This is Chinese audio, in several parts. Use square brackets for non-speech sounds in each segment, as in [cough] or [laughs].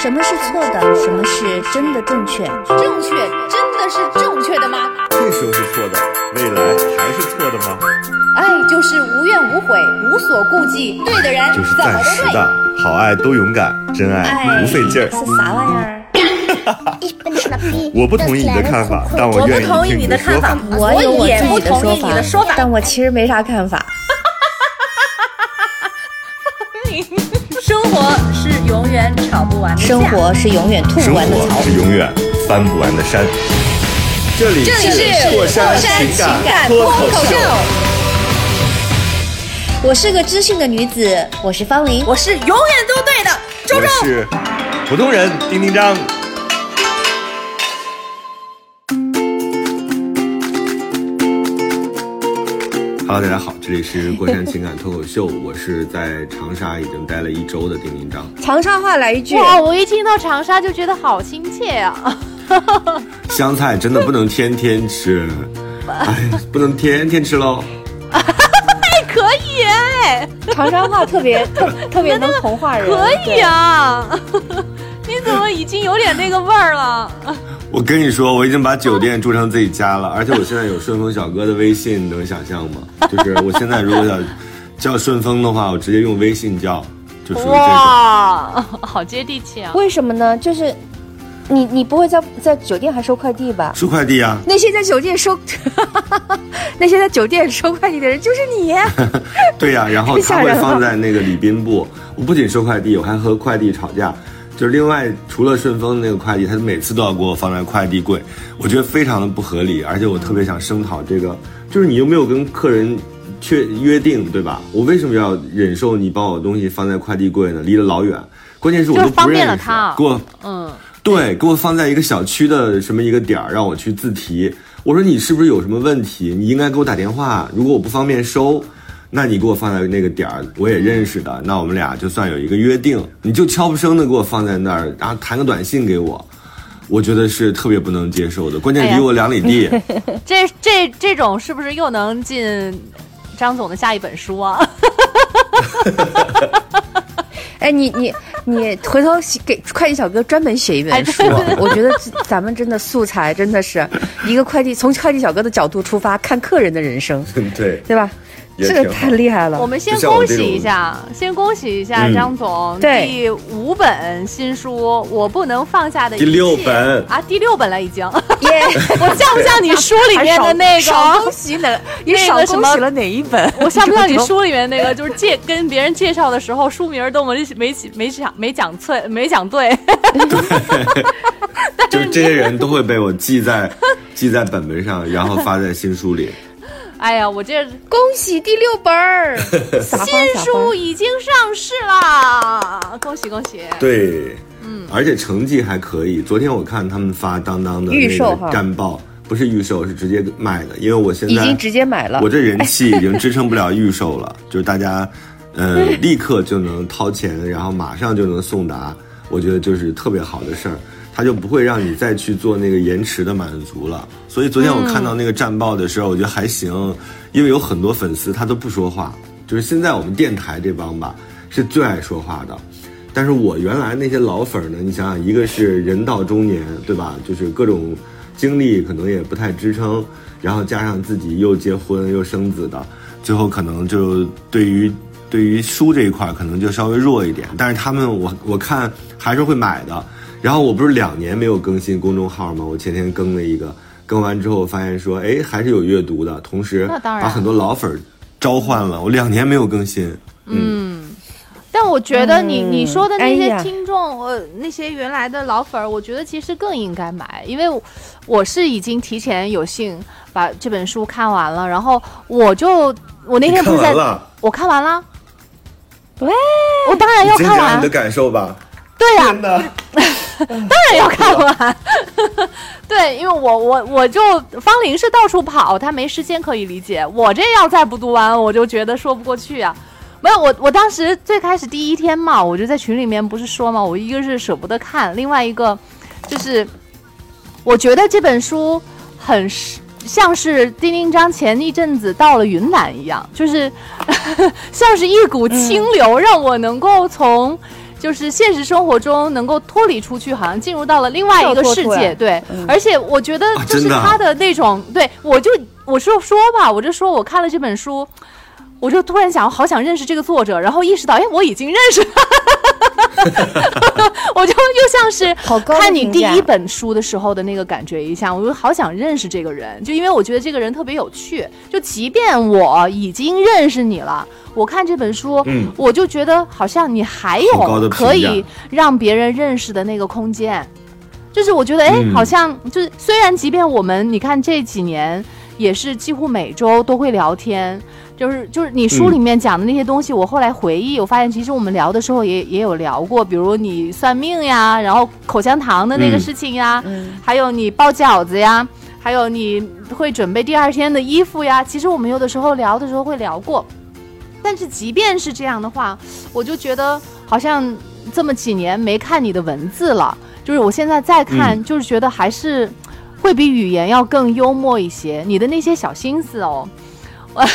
什么是错的？什么是真的正确？正确真的是正确的吗？这时候是错的，未来还是错的吗？爱就是无怨无悔，无所顾忌，对的人就是。暂时的，好爱都勇敢，真爱不费劲儿。是啥玩意儿？[laughs] 我不同意你的看法，但我愿不同意你的说法法。，我有我也不自己的同意你的说法。但我其实没啥看法。是永远吵不完的架生活是永远吐生不完的槽。是永远翻不完的山。这里这里是过山情情感脱口秀，我是个知性的女子，我是方玲。我是永远都对的，周我周。是普通人丁丁张。Hello，大家好，这里是过山情感脱口秀，[laughs] 我是在长沙已经待了一周的丁丁张。长沙话来一句，哇，我一听到长沙就觉得好亲切啊！[laughs] [laughs] 香菜真的不能天天吃，哎，不能天天吃喽。哎，可以哎，长沙话特别特特别能同化人。可以啊！你怎么已经有点那个味儿了？我跟你说，我已经把酒店住成自己家了，而且我现在有顺丰小哥的微信，你能想象吗？就是我现在如果要叫顺丰的话，我直接用微信叫，就属于这种。哇，好接地气啊！为什么呢？就是你你不会在在酒店还收快递吧？收快递啊，那些在酒店收，[laughs] 那些在酒店收快递的人就是你。[laughs] 对呀、然后他会放在那个礼宾部。我不仅收快递，我还和快递吵架。就是另外除了顺丰那个快递，他每次都要给我放在快递柜，我觉得非常的不合理，而且我特别想声讨这个，就是你又没有跟客人确约定，对吧？我为什么要忍受你把我的东西放在快递柜呢？离得老远，关键是我都不就方便认识，了他给我嗯，对，给我放在一个小区的什么一个点儿，让我去自提。我说你是不是有什么问题？你应该给我打电话。如果我不方便收，那你给我放在那个点儿，我也认识的，那我们俩就算有一个约定。你就悄不声的给我放在那儿，然后弹个短信给我，我觉得是特别不能接受的。关键离我两里地，[laughs] 这这这种是不是又能进张总的下一本书啊？[laughs] 哎，你你你回头给快递小哥专门写一本书哎，我觉得咱们真的素材真的是一个快递从快递小哥的角度出发看客人的人生，[laughs] 对，对吧？也这个太厉害了。我们先恭喜一下，先恭喜一下嗯张总、对第五本新书《我不能放下的一切》第六本啊，第六本了已经。耶，[laughs] 我像不像你书里面的那个 [laughs] 少恭？喜哪？你少恭喜了哪一本？[laughs] 我像不像你书里面那个，就是介跟别人介绍的时候，书名都没没没讲没讲错没讲对。就是这些人都会被我记在记在本本上，然后发在新书里。哎呀，我这恭喜第六本儿，[laughs] 新书已经上市啦！恭喜恭喜！对，嗯，而且成绩还可以。昨天我看他们发当当的那个预售哈战报，不是预售，是直接卖的。因为我现在已经直接买了我。这人气已经支撑不了预售了，[laughs] 就是大家，呃，立刻就能掏钱，然后马上就能送达，我觉得就是特别好的事儿。他就不会让你再去做那个延迟的满足了，所以昨天我看到那个战报的时候，我觉得还行，因为有很多粉丝他都不说话，就是现在我们电台这帮吧是最爱说话的，但是我原来那些老粉儿呢，你想想，一个是人到中年，对吧？就是各种经历可能也不太支撑，然后加上自己又结婚又生子的，最后可能就对于对于书这一块可能就稍微弱一点。但是他们我我看还是会买的。然后我不是两年没有更新公众号吗？我前天更了一个，更完之后发现说，哎，还是有阅读的，同时那当然。把很多老粉儿召唤了。我两年没有更新，嗯。但我觉得你、嗯。你说的那些听众，呃，那些原来的老粉儿，我觉得其实更应该买，因为我我是已经提前有幸把这本书看完了，然后我就我那天不是在看完了，我看完了，喂，我当然要看完。你的，感受吧。对呀、真的，[laughs] 当然要看完。[laughs] 对，因为我我我就方林是到处跑，她没时间可以理解。我这要再不读完，我就觉得说不过去啊。没有，我我当时最开始第一天嘛，我就在群里面不是说嘛，我一个是舍不得看，另外一个就是我觉得这本书很像是丁丁张前一阵子到了云南一样，就是 [laughs] 像是一股清流，让我能够从就是现实生活中能够脱离出去，好像进入到了另外一个世界。对，而且我觉得就是他的那种，对我就我就说吧，我就说我看了这本书。我就突然想，好想认识这个作者，然后意识到，哎，我已经认识他，[laughs] 我就又像是看你第一本书的时候的那个感觉一下，我就好想认识这个人，就因为我觉得这个人特别有趣。就即便我已经认识你了，我看这本书，嗯我就觉得好像你还有可以让别人认识的那个空间。就是我觉得，哎，嗯好像就是虽然即便我们你看这几年也是几乎每周都会聊天，就是就是你书嗯里面讲的那些东西，我后来回忆，我发现其实我们聊的时候也也有聊过，比如你算命呀，然后口香糖的那个嗯。事情呀，嗯。还有你包饺子呀，还有你会准备第二天的衣服呀。其实我们有的时候聊的时候会聊过，但是即便是这样的话，我就觉得好像这么几年没看你的文字了，就是我现在再看，就是觉得还是会比语言要更幽默一些。你的那些小心思哦。我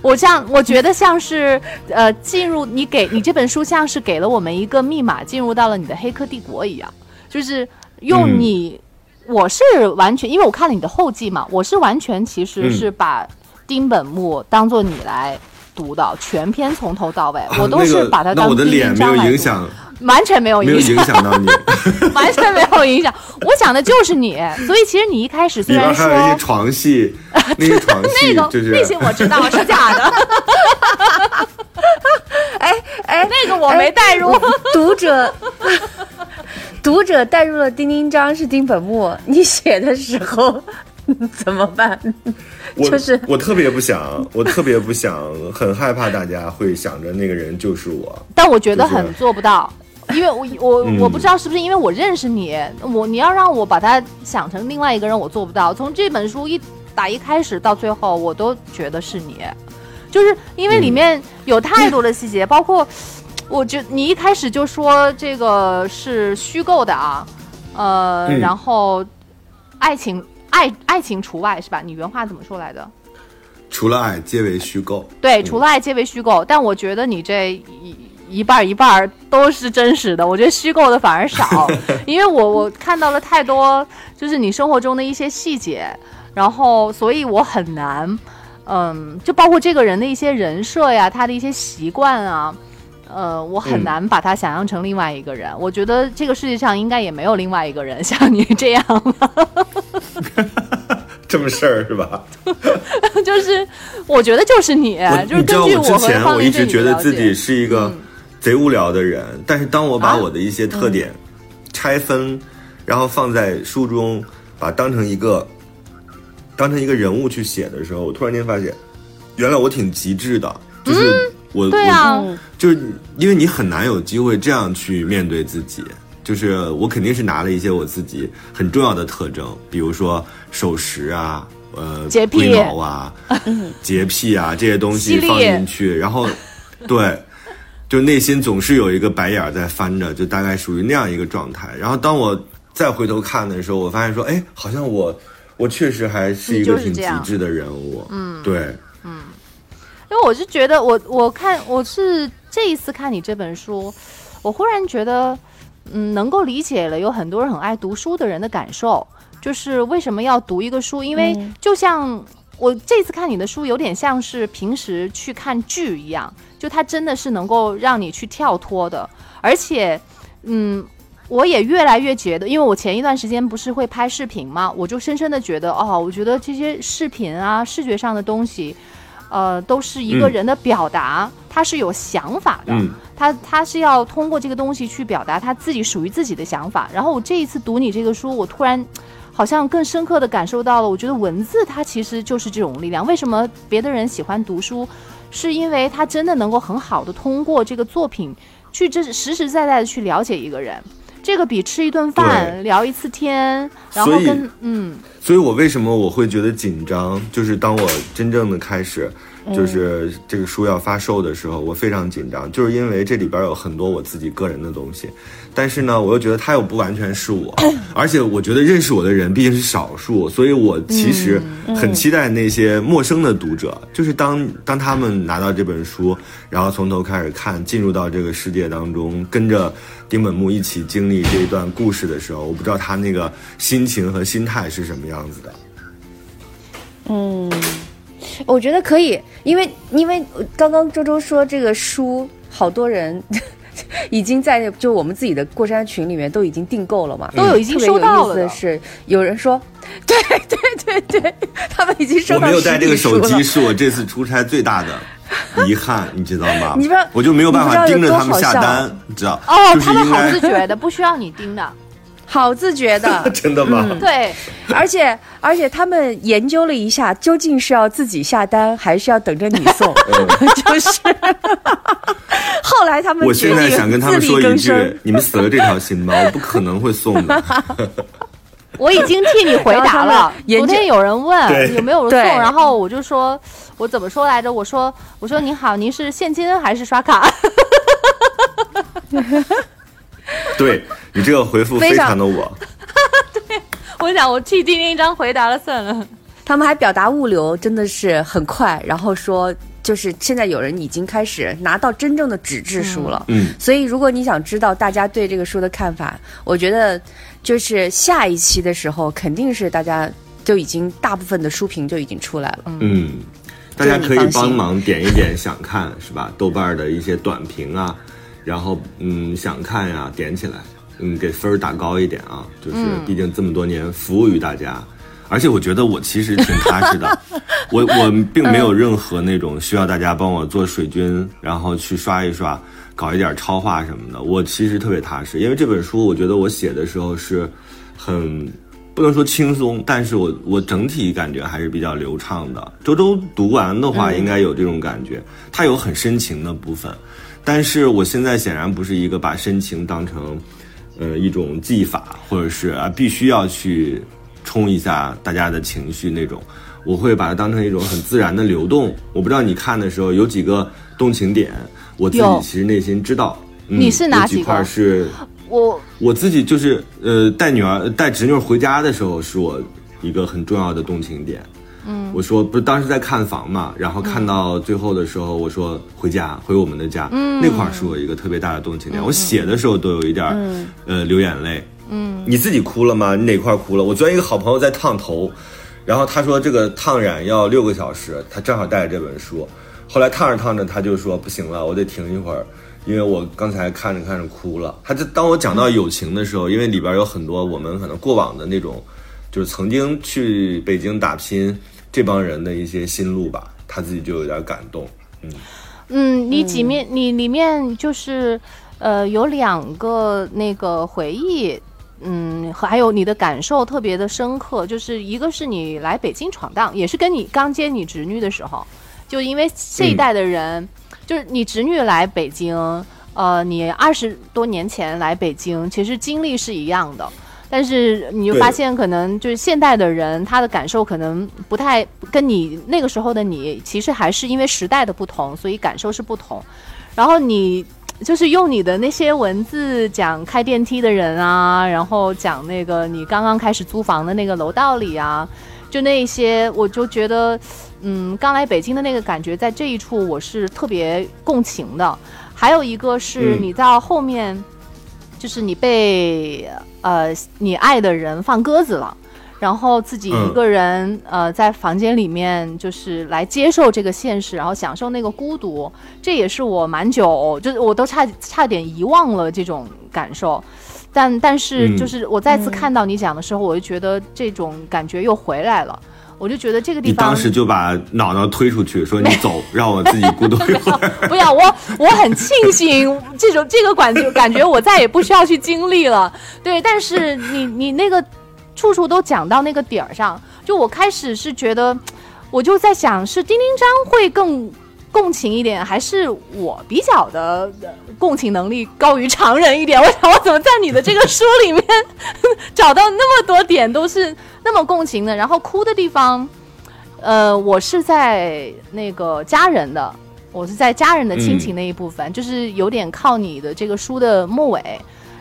[laughs] 我像我觉得像是呃进入你给你这本书像是给了我们一个密码，进入到了你的黑客帝国一样，就是用嗯你，我是完全因为我看了你的后记嘛，我是完全其实嗯是把丁本木当做你来读的，全篇从头到尾，我都是把它那我的当第一脸没有章来读，影响，完全没有没有影响。[laughs] 完全没有影响。我讲的就是你，所以其实你一开始虽然说还有一些床戏，[laughs] 那些床戏那个就是那些我知道是假的，[laughs] 哎哎，那个我没带入。读者读者带入了丁丁章是丁本木，你写的时候怎么办？我就是我特别不想，我特别不想，很害怕大家会想着那个人就是我。但我觉得就是很做不到，因为我我嗯我不知道是不是因为我认识你，我你要让我把他想成另外一个人，我做不到。从这本书一打一开始到最后，我都觉得是你，就是因为里面有太多的细节，包括我觉你一开始就说这个是虚构的啊，呃，嗯然后爱情爱爱情除外是吧？你原话怎么说来的？除了爱，皆为虚构。对，除了爱皆为虚构，但我觉得你这一一半儿一半儿都是真实的，我觉得虚构的反而少，[laughs] 因为我我看到了太多就是你生活中的一些细节，然后所以我很难，嗯，就包括这个人的一些人设呀，他的一些习惯啊。呃，我很嗯难把他想象成另外一个人。我觉得这个世界上应该也没有另外一个人像你这样了。这么事儿是吧？就是我觉得就是你，我就是根据我之前我一直觉得自己解是一个嗯贼无聊的人，但是当我把啊？我的一些特点拆分，然后放在书中，把当成一个当成一个人物去写的时候，我突然间发现，原来我挺极致的，就是我、我对啊，就是因为你很难有机会这样去面对自己。就是我肯定是拿了一些我自己很重要的特征，比如说守时啊，呃，洁癖。啊，[laughs] 洁癖啊这些东西放进去，然后对，就内心总是有一个白眼儿在翻着，就大概属于那样一个状态。然后当我再回头看的时候，我发现说，哎，好像我我确实还是一个挺极致的人物，嗯，对，嗯。因为我是觉得我我看我是这一次看你这本书，我忽然觉得，嗯，能够理解了有很多人很爱读书的人的感受，就是为什么要读一个书，因为就像。我这次看你的书，有点像是平时去看剧一样，就它真的是能够让你去跳脱的，而且，嗯，我也越来越觉得，因为我前一段时间不是会拍视频嘛，我就深深的觉得，哦，我觉得这些视频啊，视觉上的东西，呃，都是一个嗯。人的表达，他是有想法的，嗯。他他是要通过这个东西去表达他自己属于自己的想法。然后我这一次读你这个书，我突然好像更深刻的感受到了，我觉得文字它其实就是这种力量。为什么别的人喜欢读书，是因为他真的能够很好的通过这个作品去这实实在在的去了解一个人。这个比吃一顿饭、聊一次天，然后跟嗯所以我为什么我会觉得紧张，就是当我真正的开始就是这个书要发售的时候，我非常紧张，就是因为这里边有很多我自己个人的东西，但是呢，我又觉得它又不完全是我，[laughs] 而且我觉得认识我的人毕竟是少数，所以我其实很期待那些陌生的读者，就是当当他们拿到这本书，然后从头开始看，进入到这个世界当中，跟着丁本木一起经历这一段故事的时候，我不知道他那个心情和心态是什么样子的。嗯，我觉得可以，因为因为刚刚周周说这个书，好多人 [laughs] 已经在就我们自己的过山群里面都已经订购了嘛，都有已经收到了的意思的是，有人说，[laughs] 对对对对，他们已经收我到没有带这个手机，是我这次出差最大的 [laughs] 遗憾，你知道吗？你不知道我就没有办法盯着他们下单，你知道？哦，就是他们好自觉的，不需要你盯的。好自觉的，[laughs] 真的吗？对，而且而且他们研究了一下，究竟是要自己下单，还是要等着你送，[laughs] [laughs] 就是。后来他们我决定现在想跟他们自说一句力更生，：你们死了这条心吧，我不可能会送的。我已经替你回答了昨天有人问有没有人送，然后我就说，我怎么说来着？我说，我说您好，您是现金还是刷卡？[laughs] 对你这个回复非非常常的我，[laughs] 对我想我替丁丁张回答了算了。他们还表达物流真的是很快，然后说就是现在有人已经开始拿到真正的纸质书了。嗯，所以如果你想知道大家对这个书的看法，我觉得就是下一期的时候，肯定是大家就已经大部分的书评就已经出来了。嗯，大家可以帮忙点一点想看是吧？豆瓣儿的一些短评啊，然后嗯想看呀、点起来，嗯给分儿打高一点啊，就是毕竟这么多年服务于大家。而且我觉得我其实挺踏实的，[laughs] 我我并没有任何那种需要大家帮我做水军，然后去刷一刷，搞一点超话什么的。我其实特别踏实，因为这本书我觉得我写的时候是很不能说轻松，但是我我整体感觉还是比较流畅的。周周读完的话，应该有这种感觉，它有很深情的部分，但是我现在显然不是一个把深情当成呃一种技法，或者是啊必须要去冲一下大家的情绪那种。我会把它当成一种很自然的流动。我不知道你看的时候有几个动情点，我自己其实内心知道。嗯你是哪几几块是我我自己就是呃带女儿带侄女儿回家的时候，是我一个很重要的动情点。嗯，我说不是当时在看房嘛，然后看到最后的时候，我说回家回我们的家，嗯，那块儿是我一个特别大的动情点。我写的时候都有一点儿、呃流眼泪。嗯，你自己哭了吗？你哪块儿哭了？我昨天一个好朋友在烫头，然后他说这个烫染要六个小时，他正好带着这本书，后来烫着烫着他就说不行了，我得停一会儿。因为我刚才看着看着哭了，他就当我讲到友情的时候，因为里边有很多我们可能过往的那种，就是曾经去北京打拼这帮人的一些心路吧，他自己就有点感动。嗯嗯，你几面、你里面就是呃有两个那个回忆。嗯，还有你的感受特别的深刻，就是一个是你来北京闯荡，也是跟你刚接你侄女的时候，就因为这一代的人，就是你侄女来北京，呃，你二十多年前来北京，其实经历是一样的，但是你就发现，可能就是现代的人，他的感受可能不太跟你那个时候的你，其实还是因为时代的不同，所以感受是不同。然后你就是用你的那些文字讲开电梯的人啊，然后讲那个你刚刚开始租房的那个楼道里啊，就那一些，我就觉得，嗯，刚来北京的那个感觉，在这一处我是特别共情的。还有一个是嗯你到后面，就是你被呃你爱的人放鸽子了。然后自己一个人、呃在房间里面，就是来接受这个现实，然后享受那个孤独，这也是我蛮久，就是我都差差点遗忘了这种感受。但但是嗯就是我再次看到你讲的时候，我就觉得这种感觉又回来了。我就觉得这个地方你当时就把脑脑推出去，说你走，让我自己孤独一会儿。[laughs] 不要我，我很庆幸这种这个感觉，感觉我再也不需要去经历了。对，但是你你那个处处都讲到那个点儿上，就我开始是觉得，我就在想，是丁丁章会更共情一点，还是我比较的共情能力高于常人一点？我想，我怎么在你的这个书里面找到那么多点都是那么共情的，然后哭的地方。呃，我是在那个家人的，我是在家人的亲情那一部分，就是有点靠你的这个书的末尾，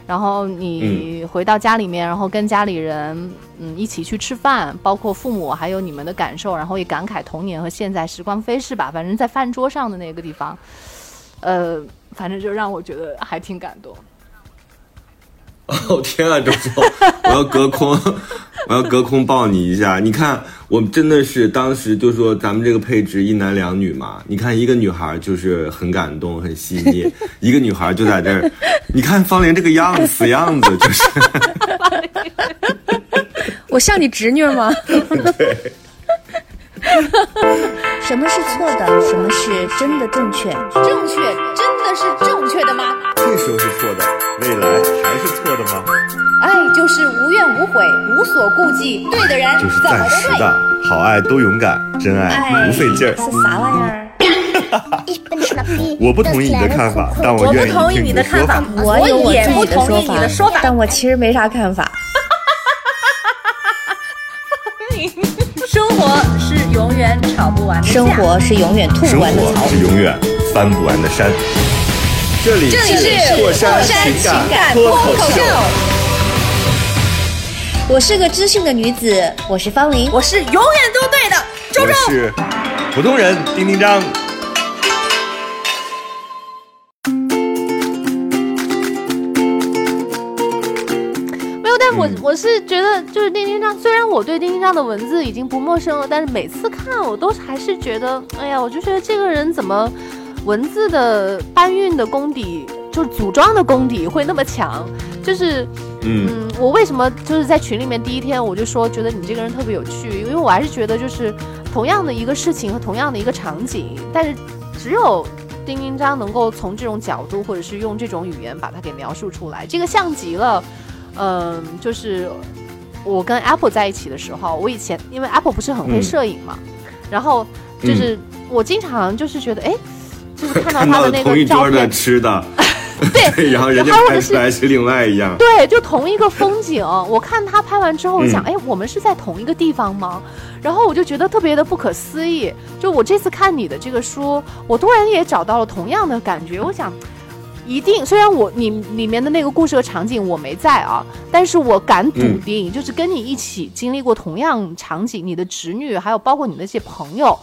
然后你回到家里面，然后跟家里人嗯一起去吃饭，包括父母还有你们的感受，然后也感慨童年和现在时光飞逝吧。反正在饭桌上的那个地方，呃，反正就让我觉得还挺感动。[laughs] 哦天啊，周周，我要隔空，我要隔空抱你一下。你看，我真的是当时就说咱们这个配置一男两女嘛。你看一个女孩就是很感动、很细腻，一个女孩就在这儿。你看方玲这个样子，死样子就是。[laughs] 我像你侄女吗？[laughs] 对，[laughs] 什么是错的？什么是真的正确？正确真的是正确的吗？这时候是错的，未来还是错的吗？爱就是无怨无悔，无所顾忌，对的人就是。暂时的，好爱都勇敢，真爱不费劲儿。是啥玩意儿？[laughs] 我不同意你的看法，但我愿意同意听的说你的看法法。我有我也不同意你的说法但我其实没啥看法。活是永远吵不完的架生活是永远吐不完的槽活。是永远翻不完的山。这里这里是过山情情感感脱口口秀。我是个知性的女子，我是方玲。我是永远都对的，周周。我是普通人丁丁张。我、嗯。我是觉得，就是丁丁章，虽然我对丁丁章的文字已经不陌生了，但是每次看我都还是觉得，哎呀，我就觉得这个人怎么文字的搬运的功底，就是组装的功底会那么强，就是。嗯，嗯，我为什么就是在群里面第一天我就说觉得你这个人特别有趣，因为我还是觉得就是同样的一个事情和同样的一个场景，但是只有丁丁章能够从这种角度或者是用这种语言把它给描述出来，这个像极了，嗯、就是我跟 Apple 在一起的时候，我以前因为 Apple 不是很会嗯摄影嘛，然后就是我经常就是觉得哎。就是看到他的那同一桌的个照片，吃的，[laughs] 对 [laughs] 然后人家拍出来是另外一样。对，就同一个风景。我看他拍完之后，我想，嗯哎，我们是在同一个地方吗？然后我就觉得特别的不可思议。就我这次看你的这个书，我突然也找到了同样的感觉。我想，一定，虽然我你里面的那个故事和场景我没在啊，但是我敢笃嗯定，就是跟你一起经历过同样场景，你的侄女，还有包括你那些朋友。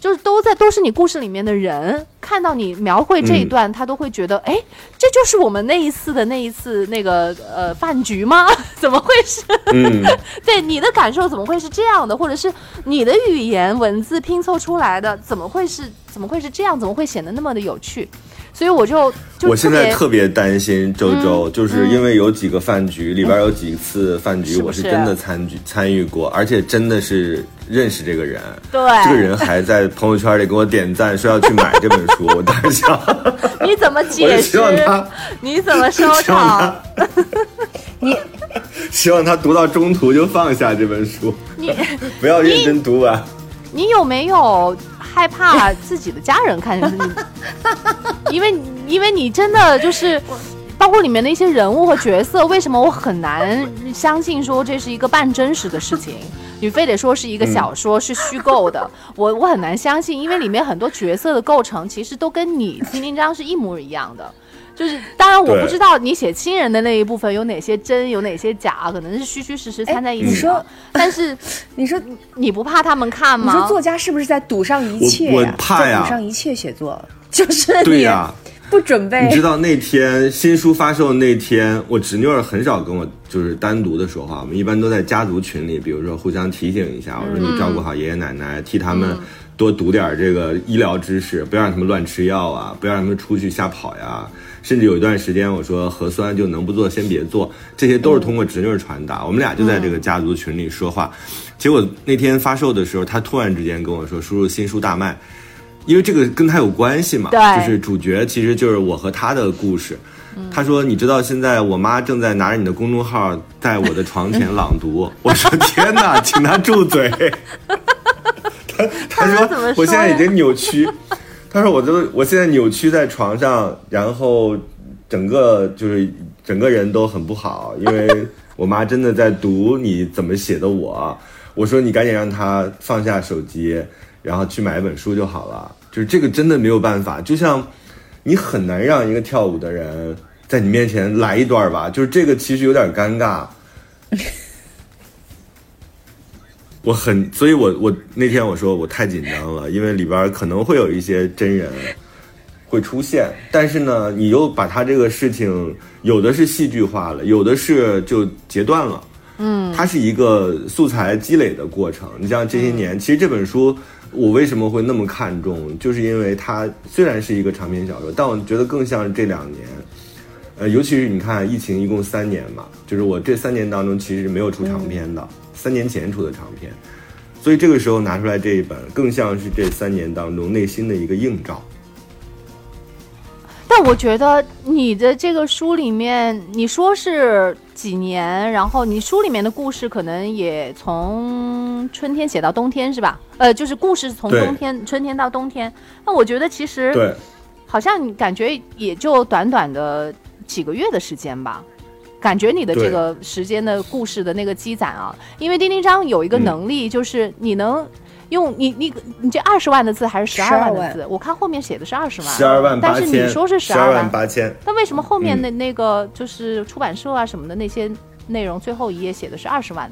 就是都在都是你故事里面的人，看到你描绘这一嗯段，他都会觉得，哎，这就是我们那一次的那一次那个呃饭局吗？[laughs] 怎么会是？嗯，[laughs] 对你的感受怎么会是这样的？或者是你的语言文字拼凑出来的，怎么会是怎么会是这样？怎么会显得那么的有趣？所以我就就我现在特别担心周周，嗯就是因为有几个饭局，里边有几次饭局我是真的参与参与过，而且真的是认识这个人。对这个人还在朋友圈里给我点赞，说要去买这本书。[laughs] 我当时想，[laughs] 你怎么我就希解释？望他，[laughs] 你怎么收场？他，你希望他读到中途就放下这本书，你不要认真读完。你有没有害怕自己的家人看见你？[laughs] 因为因为你真的就是。包括里面的一些人物和角色，为什么我很难相信说这是一个半真实的事情？你非得说是一个小说、是虚构的，[laughs] 我我很难相信，因为里面很多角色的构成其实都跟你金灵章是一模一样的。就是当然我不知道你写亲人的那一部分有哪些真，有哪些假，可能是虚虚实实掺在一起的。你说但是 [laughs] 你说你不怕他们看吗？你说作家是不是在赌上一切我呀？我怕呀在赌上一切写作，就是你对呀、不准备你知道那天新书发售那天，我侄女儿很少跟我就是单独的说话，我们一般都在家族群里，比如说互相提醒一下，我说你照顾好爷爷奶奶，替他们多读点这个医疗知识，不要让他们乱吃药啊，不要让他们出去瞎跑呀。甚至有一段时间，我说核酸就能不做先别做，这些都是通过侄女传达。我们俩就在这个家族群里说话，结果那天发售的时候，他突然之间跟我说：“叔叔新书大卖。”因为这个跟他有关系嘛，对就是主角其实就是我和他的故事。他说：“你知道现在我妈正在拿着你的公众号在我的床前朗读。[laughs] ”我说：“天哪，请他住嘴！” [laughs] 他他说：“他怎么说我现在已经扭曲。”他说：“我都我现在扭曲在床上，然后整个就是整个人都很不好，因为我妈真的在读你怎么写的我。”我说你赶紧让他放下手机，然后去买一本书就好了。就是这个真的没有办法，就像你很难让一个跳舞的人在你面前来一段吧，就是这个其实有点尴尬。我很，所以我我那天我说我太紧张了，因为里边可能会有一些真人会出现，但是呢，你又把他这个事情有的是戏剧化了，有的是就截断了。嗯，它是一个素材积累的过程。你像这些年，其实这本书我为什么会那么看重，就是因为它虽然是一个长篇小说，但我觉得更像是这两年，呃，尤其是你看疫情一共三年嘛，就是我这三年当中其实没有出长篇的，三年前出的长篇，所以这个时候拿出来这一本，更像是这三年当中内心的一个映照。但我觉得你的这个书里面，你说是几年，然后你书里面的故事可能也从春天写到冬天，是吧？呃，就是故事从冬天、春天到冬天。那我觉得其实对，好像你感觉也就短短的几个月的时间吧。感觉你的这个时间的故事的那个积攒啊，因为丁丁章有一个嗯能力，就是你能用你你你这二十万的字还是十二万的字？我看后面写的是二十万，十二万但八千，是你说是十二万八千，那为什么后面嗯的那个就是出版社啊什么的那些内容，最后一页写的是二十万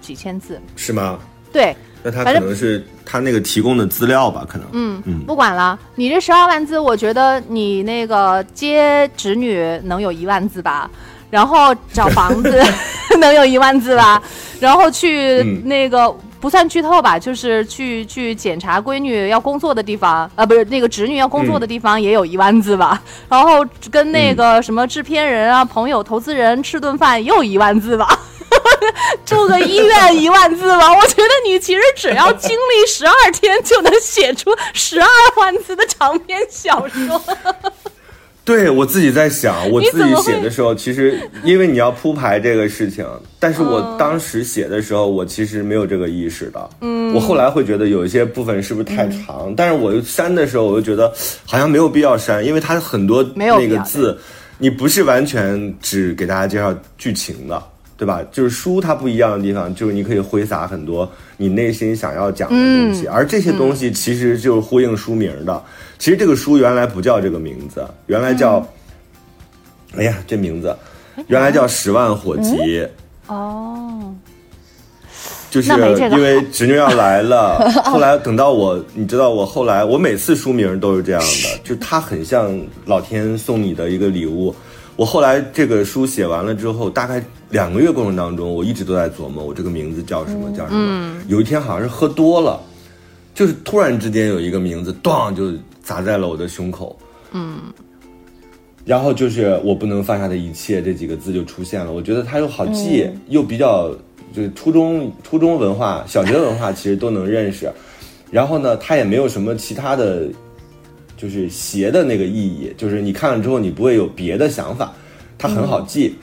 几千字？是吗？对，那他可能是他那个提供的资料吧，可能。嗯嗯不管了，你这十二万字，我觉得你那个接侄女能有一万字吧，然后找房子 [laughs] 能有一万字吧，[laughs] 然后去嗯。那个。不算剧透吧，就是去去检查闺女要工作的地方，啊，不是那个侄女要工作的地方也有一万字吧，然后跟那个什么制片人啊、朋友、投资人吃顿饭也有一万字吧，[laughs] 住个医院一万字吧，我觉得你其实只要经历十二天就能写出十二万字的长篇小说。对我自己在想，我自己写的时候，其实因为你要铺排这个事情，但是嗯我当时写的时候，我其实没有这个意识的。嗯，我后来会觉得有一些部分是不是太嗯长，但是我又删的时候，我又觉得好像没有必要删，因为它很多那个字，你不是完全只给大家介绍剧情的。对吧？就是书它不一样的地方，就是你可以挥洒很多你内心想要讲的东西，而这些东西其实就是呼应书名的。其实这个书原来不叫这个名字，原来叫，哎呀，这名字原来叫《十万火急》，哦，就是因为侄女要来了。[laughs] 后来等到我，你知道我后来我每次书名都是这样的，就它很像老天送你的一个礼物。我后来这个书写完了之后，大概两个月过程当中，我一直都在琢磨我这个名字叫什么叫什么。有一天好像是喝多了，就是突然之间有一个名字，咣就砸在了我的胸口。嗯，然后就是我不能放下的一切这几个字就出现了。我觉得它又好记，又比较就是初中初中文化、小学文化其实都能认识。然后呢，它也没有什么其他的，就是邪的那个意义，就是你看了之后你不会有别的想法，它很好记。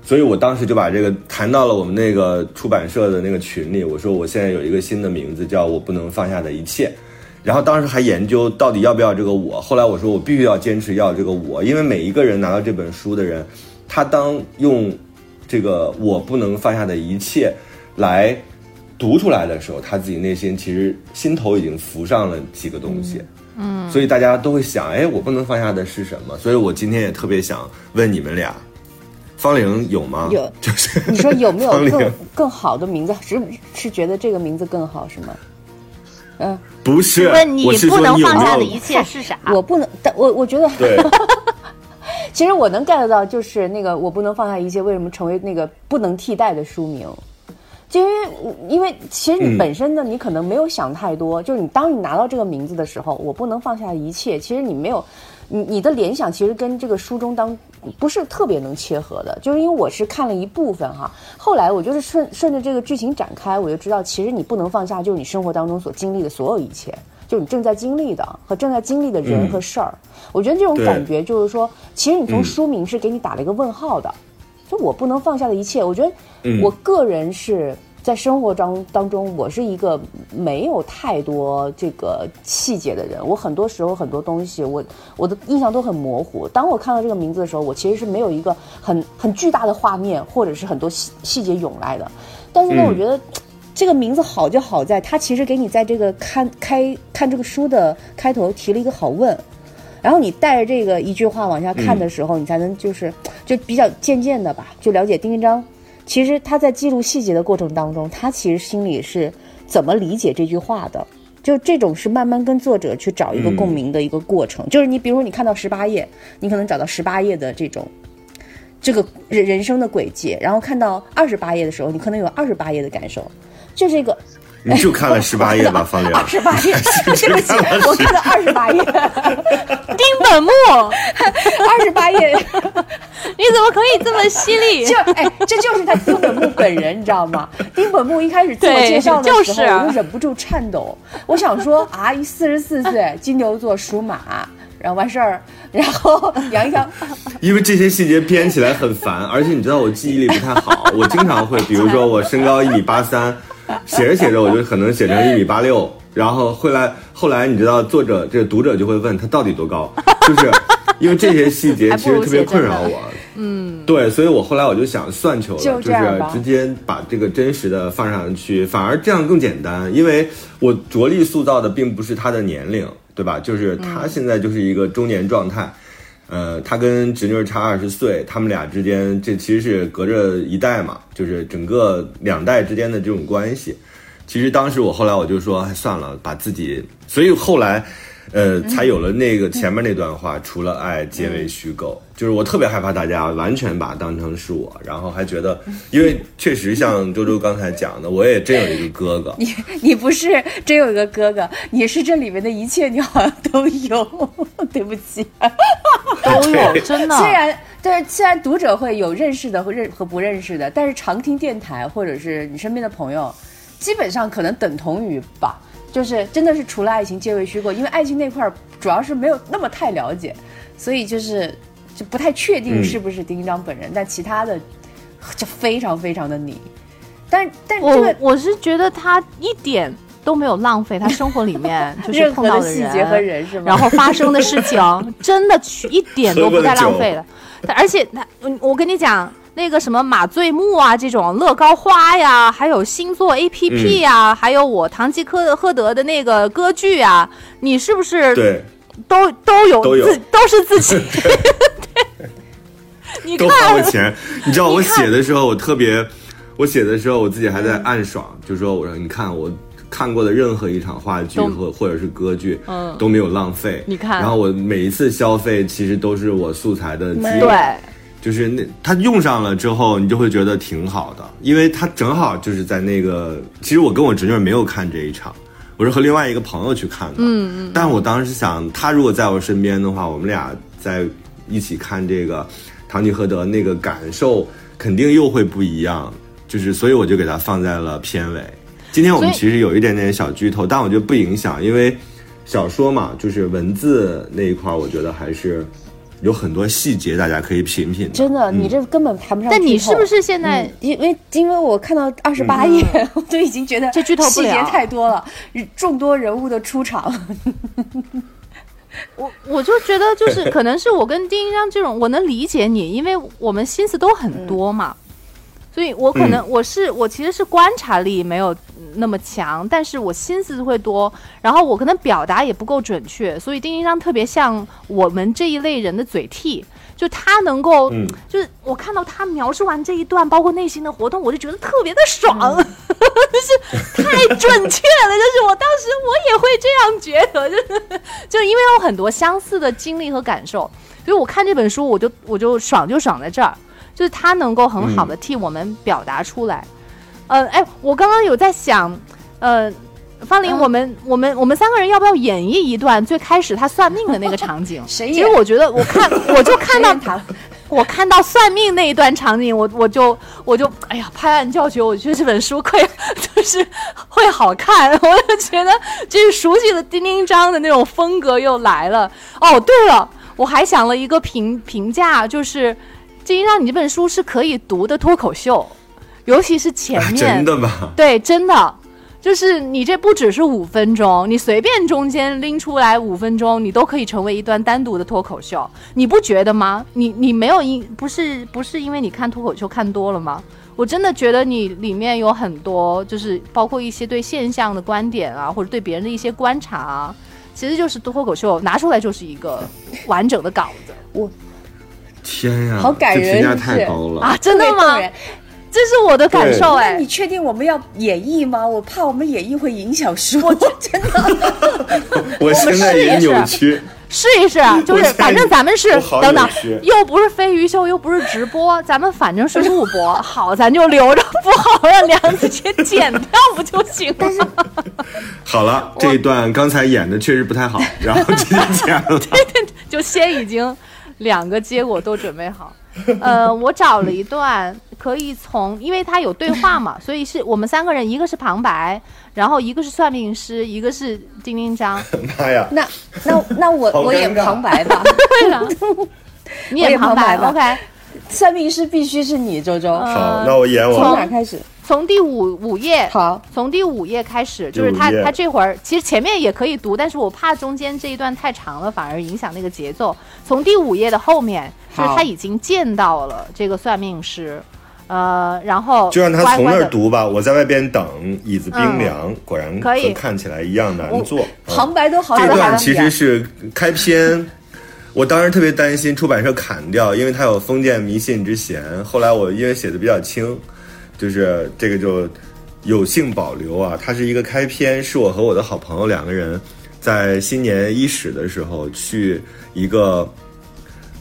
所以我当时就把这个谈到了我们那个出版社的那个群里，我说我现在有一个新的名字，叫我不能放下的一切。然后当时还研究到底要不要这个我，后来我说我必须要坚持要这个我，因为每一个人拿到这本书的人，他当用这个我不能放下的一切来读出来的时候，他自己内心其实心头已经浮上了几个东西。嗯，所以大家都会想，哎，我不能放下的是什么？所以我今天也特别想问你们俩，方玲有吗？有就是你说有没有更更好的名字？是是觉得这个名字更好是吗？嗯，不是？问你是不能放下的一？切是啥？我不能，但我我觉得，对，[laughs] 其实我能 get 到，就是那个我不能放下一切，为什么成为那个不能替代的书名？就因为因为其实你嗯本身呢，你可能没有想太多，就是你当你拿到这个名字的时候，我不能放下一切，其实你没有，你你的联想其实跟这个书中当不是特别能切合的，就是因为我是看了一部分哈，后来我就是顺顺着这个剧情展开，我就知道其实你不能放下，就是你生活当中所经历的所有一切。就是你正在经历的和正在经历的人嗯。和事儿，我觉得这种感觉就是说，其实你从嗯。书名是给你打了一个问号的，就我不能放下的一切。我觉得嗯。我个人是在生活当当中，我是一个没有太多这个细节的人。我很多时候很多东西，我我的印象都很模糊。当我看到这个名字的时候，我其实是没有一个很很巨大的画面，或者是很多细细节涌来的。但是呢，嗯我觉得。[tsk] 这个名字好就好在，它其实给你在这个看开看这个书的开头提了一个好问，然后你带着这个一句话往下看的时候，你才能就是就比较渐渐的吧，就了解丁一章。其实他在记录细节的过程当中，他其实心里是怎么理解这句话的？就这种是慢慢跟作者去找一个共鸣的一个过程。就是你比如说你看到十八页，你可能找到十八页的这种这个人人生的轨迹，然后看到二十八页的时候，你可能有二十八页的感受。这是一个你就看了十八页吧，[laughs] 方玲。二十八页，对不起，我看了二十八页，[laughs] [laughs] 丁本木，二十八页，[laughs] 你怎么可以这么犀利？[laughs] 就哎，这就是他丁本木本人，你知道吗？[laughs] 丁本木一开始自我介绍的时候，就是我就忍不住颤抖。我想说啊，一四十四岁，金牛座，属马，然后完事儿，然后杨洋，因为这些细节编起来很烦，而且你知道我记忆力不太好，我经常会，比如说我身高一米八三，写着写着我就可能写成一米八六，然后后来后来你知道作者这个读者就会问他到底多高，就是因为这些细节其实特别困扰我。嗯，对，所以我后来我就想算球了，就是直接把这个真实的放上去，反而这样更简单，因为我着力塑造的并不是他的年龄，对吧？就是他现在就是一个中年状态。呃，他跟侄女差二十岁，他们俩之间这其实是隔着一代嘛，就是整个两代之间的这种关系。其实当时我后来我就说，哎，算了，把自己，所以后来，呃，才有了那个前面那段话，除了爱皆为虚构。就是我特别害怕大家完全把它当成是我，然后还觉得，[laughs] 因为确实像周周刚才讲的，我也真有一个哥哥，你你不是真有一个哥哥，你是这里面的一切，你好像都有。[laughs] 对不起，都有，真的。虽然对，虽然读者会有认识的和认和不认识的，但是常听电台或者是你身边的朋友，基本上可能等同于吧。就是真的是除了爱情皆为虚构，因为爱情那块儿主要是没有那么太了解，所以就是就不太确定嗯是不是丁一章本人，但其他的就非常非常的你。但但这我个我是觉得他一点都没有浪费他生活里面 [laughs] 就是碰到的细节和人是吗？然后发生的事情真的去一点都不太浪费的。[laughs] 但而且他，嗯我跟你讲，那个什么马醉木啊，这种乐高花呀，还有星座 A P P 呀，还有我堂吉诃赫德的那个歌剧啊，你是不是对，都都有都有自都是自己？[laughs] 对，[laughs] 你都花过看，钱。[laughs] 你知道我写的时候，我特别，我写的时候我自己还在暗爽，就说我说你看我。看过的任何一场话剧都或或者是歌剧，嗯都没有浪费。你看然后我每一次消费其实都是我素材的积累。对，就是那它用上了之后，你就会觉得挺好的，因为它正好就是在那个，其实我跟我侄女没有看这一场，我是和另外一个朋友去看的，嗯嗯，但我当时想，他如果在我身边的话，我们俩在一起看这个《堂吉诃德》，那个感受肯定又会不一样，就是所以我就给它放在了片尾。今天我们其实有一点点小剧透，但我觉得不影响，因为小说嘛，就是文字那一块儿，我觉得还是有很多细节大家可以品品。真的，你这根本谈不上。但你是不是现在嗯因为因为我看到二十八页，我就已经觉得 [laughs] 这剧透细节太多了，众多人物的出场，我我就觉得，就是可能是我跟丁一章这种，我能理解你，因为我们心思都很多嘛，所以我可能我是我其实是观察力没有那么强，但是我心思会多，然后我可能表达也不够准确，所以丁丁章特别像我们这一类人的嘴替。就他能够，嗯就是我看到他描述完这一段，包括内心的活动，我就觉得特别的爽，[laughs] 就是太准确了。就是我当时我也会这样觉得，就是就因为有很多相似的经历和感受，所以我看这本书，我就我就爽就爽在这儿，就是他能够很好的替我们表达出来。呃，哎，我刚刚有在想，呃。方林，嗯我们、我们我们三个人要不要演绎一段最开始他算命的那个场景？[laughs] 谁演其实我觉得，我看我就看到 [laughs] 他我看到算命那一段场景，我我就我就哎呀拍案叫绝，我觉得这本书会就是会好看，我就觉得就是熟悉的丁丁章的那种风格又来了。哦，对了，我还想了一个评评价，就是丁丁章，你这本书是可以读的脱口秀，尤其是前啊面，[laughs] 真的吗？对，真的。就是你这不只是五分钟，你随便中间拎出来五分钟，你都可以成为一段单独的脱口秀，你不觉得吗？你你没有因不是不是因为你看脱口秀看多了吗？我真的觉得你里面有很多，就是包括一些对现象的观点啊，或者对别人的一些观察啊，其实就是脱口秀拿出来就是一个完整的稿子天呀，好感人这评价是不是太高了啊！真的吗这是我的感受哎、你确定我们要演绎吗？我怕我们演绎会影响书。我 [laughs] 真的，[laughs] 我现在也扭曲。试一试啊，就是反正咱们是等等，又不是飞鱼秀，又不是直播，咱们反正是录播，[laughs] 好咱就留着，不好让梁子姐剪掉不就行了？好了，这一段刚才演的确实不太好，然后直接剪了。就先已经两个结果都准备好。[laughs] 呃，我找了一段可以从，因为它有对话嘛，所以是我们三个人，一个是旁白，然后一个是算命师，一个是丁丁张，[laughs] 妈呀！那那那我我演旁白吧。对啊，[laughs] 你演也旁白吧，OK。算命师必须是你，周周。好，那我演我从哪开始？从第五五页，好，从第五页开始，就是他他这会儿其实前面也可以读，但是我怕中间这一段太长了，反而影响那个节奏。从第五页的后面，就是他已经见到了这个算命师，呃，然后就让他从那儿读吧。我在外边等，椅子冰凉，果然可以看起来一样难坐。嗯旁白都好这有段其实是开篇，我当时特别担心出版社砍掉，因为它有封建迷信之嫌。后来我因为写的比较轻，就是这个就有幸保留啊。它是一个开篇，是我和我的好朋友两个人在新年伊始的时候去一个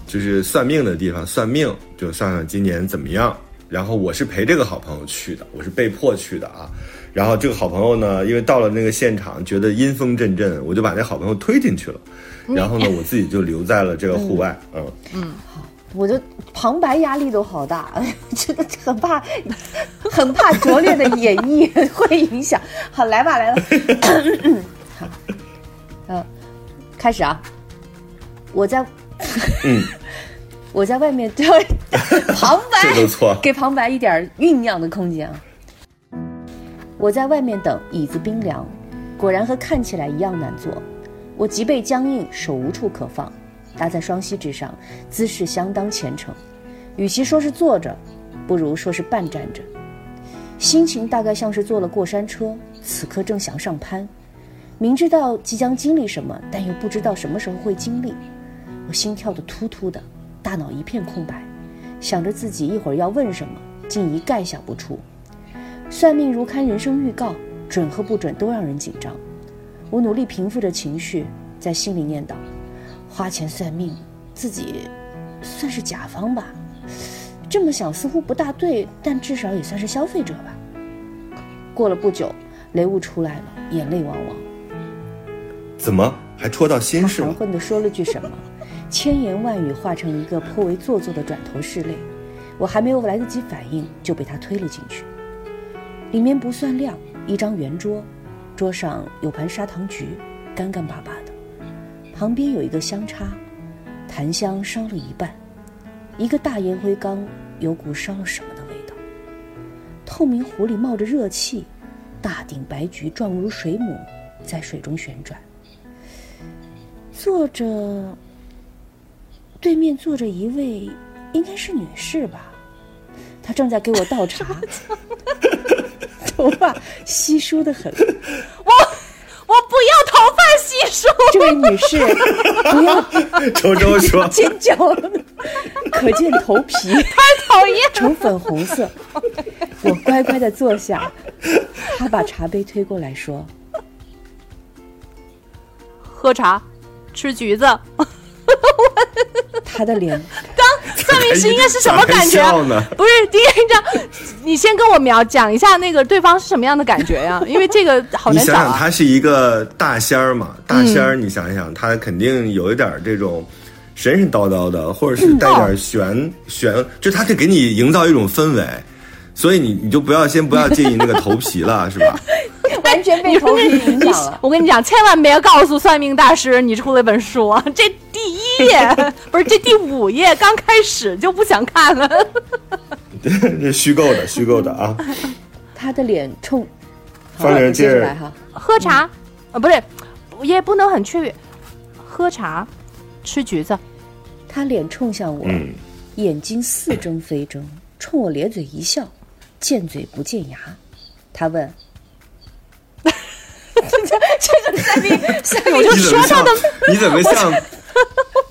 就是算命的地方算命，就算算今年怎么样。然后我是陪这个好朋友去的，我是被迫去的啊。然后这个好朋友呢，因为到了那个现场，觉得阴风阵阵，我就把那好朋友推进去了。然后呢，我自己就留在了这个户外。嗯，我就旁白压力都好大，[laughs] 真的很怕，很怕拙劣的演绎 [laughs] 会影响。好，来吧，来吧。好，[coughs] 嗯，开始啊！我在，嗯，[laughs] 我在外面，对，旁白这都错。给旁白一点酝酿的空间啊！我在外面等，椅子冰凉，果然和看起来一样难坐。我脊背僵硬，手无处可放，搭在双膝之上，姿势相当虔诚。与其说是坐着，不如说是半站着。心情大概像是坐了过山车，此刻正想上攀，明知道即将经历什么，但又不知道什么时候会经历。我心跳得突突的，大脑一片空白，想着自己一会儿要问什么，竟一概想不出。算命如堪人生预告，准和不准都让人紧张。我努力平复着情绪，在心里念叨：花钱算命，自己算是甲方吧。这么想似乎不大对，但至少也算是消费者吧。过了不久，雷雾出来了，眼泪汪汪。怎么还戳到心他事了？含混的说了句什么，千言万语化成一个颇为做作的转头拭泪。我还没有来得及反应，就被他推了进去。里面不算亮，一张圆桌，桌上有盘砂糖橘，干干巴巴的。旁边有一个香插，檀香烧了一半，一个大烟灰缸有股烧了什么的味道。透明壶里冒着热气，大顶白菊状如水母，在水中旋转。坐着，对面坐着一位，应该是女士吧？她正在给我倒茶，[laughs] 头发稀疏的很。我 [laughs] 不要头发稀疏，这位女士，不 [laughs] 要周周说。尖叫，可见头皮。太讨厌。呈粉红色。我乖乖的坐下，他把茶杯推过来说喝茶，吃橘子，：“他的脸算命师应该是什么感觉？不是第一张，你先跟我描讲一下那个对方是什么样的感觉呀、因为这个好你想想，难找啊。他是一个大仙儿嘛，大仙儿，你想想，他肯定有一点儿这种神神叨叨的，或者是带点儿玄玄，就他可以给你营造一种氛围。所以你你就不要先不要介意那个头皮了，是吧？完全被头皮影响了。我跟你讲，千万别告诉算命大师你出了一本书，这第一页不是这第五页刚开始就不想看了。[laughs] 这虚构的，虚构的啊！[laughs] 他的脸冲方玲接着来哈。喝茶，啊，不对，也不能很雀跃，喝茶，吃橘子，他脸冲向我，嗯，眼睛似睁非睁，冲我咧嘴一笑，见嘴不见牙。他问：“你怎么像？你怎么像？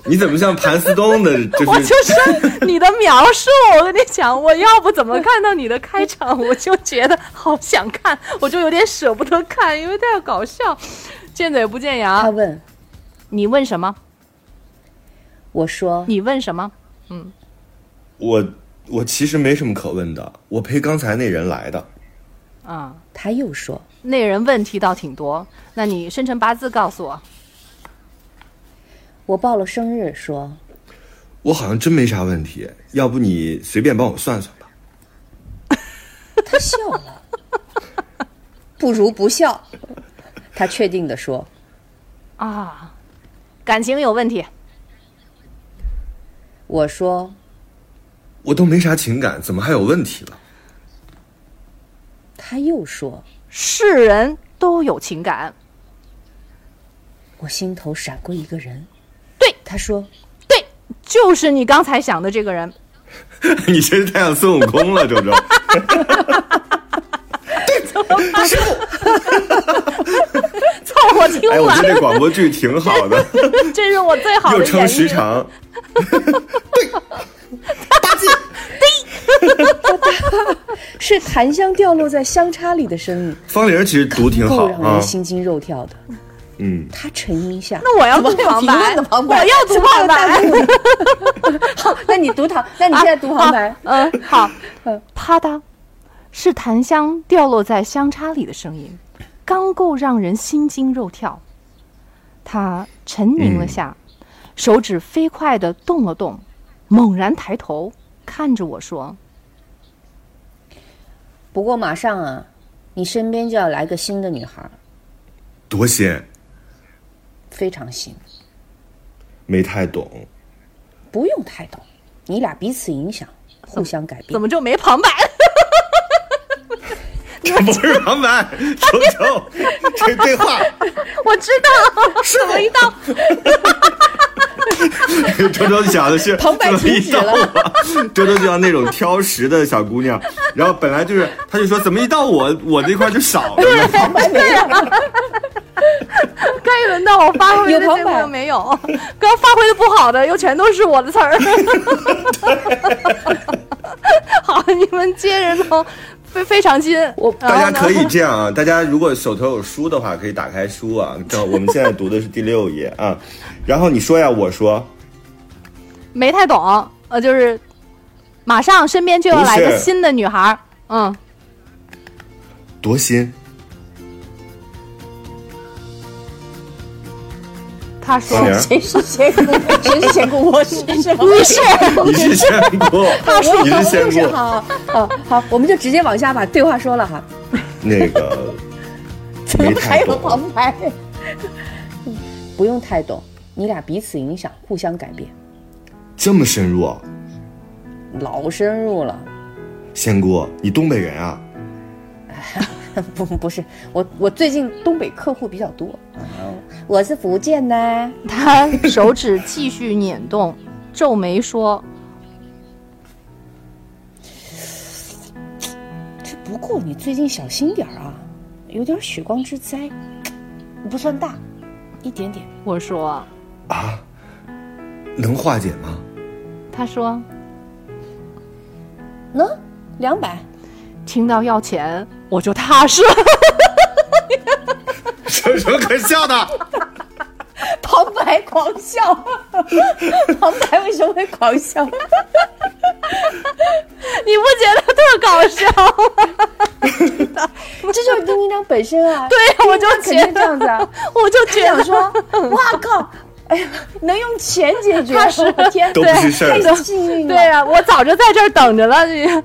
你怎么像盘丝洞的？就我就是说你的描述，我跟你讲，我要不怎么看到你的开场，我就觉得好想看，我就有点舍不得看，因为太搞笑，见嘴不见牙他牙。问你问什么？我说你问什么？嗯我我其实没什么可问的，我陪刚才那人来的。啊、他又说那人问题倒挺多，那你生辰八字告诉我。我报了生日，说我好像真没啥问题，要不你随便帮我算算吧。[laughs] 他笑了，不如不笑。他确定的说啊，感情有问题。我说我都没啥情感，怎么还有问题了？他又说世人都有情感，我心头闪过一个人。对，他说对，就是你刚才想的这个人。[laughs] 你真是太像孙悟空了，周周。[laughs] [laughs] 凑合听哎，我完觉，得这广播剧挺好的，这是我最好的又撑演绎。时长。[laughs] 是檀香掉落在香叉里的声音，方玲其实读挺好够让人啊，心惊肉跳的。嗯，他沉吟一下，那我要读旁白，的旁白？我要读旁白。[laughs] 好，那你读旁，那你现在读旁白。嗯，好。嗯，啪嗒，是檀香掉落在香叉里的声音，刚够让人心惊肉跳。他沉凝了下，手指飞快地动了动，猛然抬头看着我说不过马上啊，你身边就要来个新的女孩，多新，非常新，没太懂。不用太懂，你俩彼此影响，互相改：“变怎。么就没旁白？”这不是旁白，[laughs] 周周，这对话，我知道，是我一到周周想的是旁白怎么一到了，[laughs] 周周就像那种挑食的小姑娘，然后本来就是，他就说怎么一到我，我这块就少了呢。旁白没有，[laughs] 该轮到我发挥的有旁白结果没有？刚发挥的不好的又全都是我的词儿。[laughs] 好，你们接着弄，非非常新。我大家可以这样啊，大家如果手头有书的话，可以打开书啊。正我们现在读的是第六页啊。然后你说呀，我说没太懂，呃，就是马上身边就要来个新的女孩儿，嗯，多新，他说，谁是仙姑？谁是仙姑？我是 [laughs] 什么？你是你是仙姑，[laughs] 你是仙就是姑，好，好，好，我们就直接往下把对话说了哈。那个 [laughs] 没还有太懂。旁白，不用太懂，你俩彼此影响，互相改变，这么深入，老深入了。仙姑，你东北人啊？不，不是我，我最近东北客户比较多，我是福建的。他手指继续捻动，[laughs] 皱眉说这不过你最近小心点儿啊，有点血光之灾，不算大，一点点。：“我说，啊，能化解吗？他说，能两百，听到要钱我就踏实 [laughs] 有什么可笑的？[laughs] 旁白狂笑，[laughs] 旁白为什么会狂笑？[laughs] 你不觉得特搞笑吗？这就是丁丁张本身啊。对呀，我就觉得这样子啊。我就觉得说，哇靠！哎呀，能用钱解决，我天，都不是事儿太幸运了。对呀、我早就在这儿等着了。这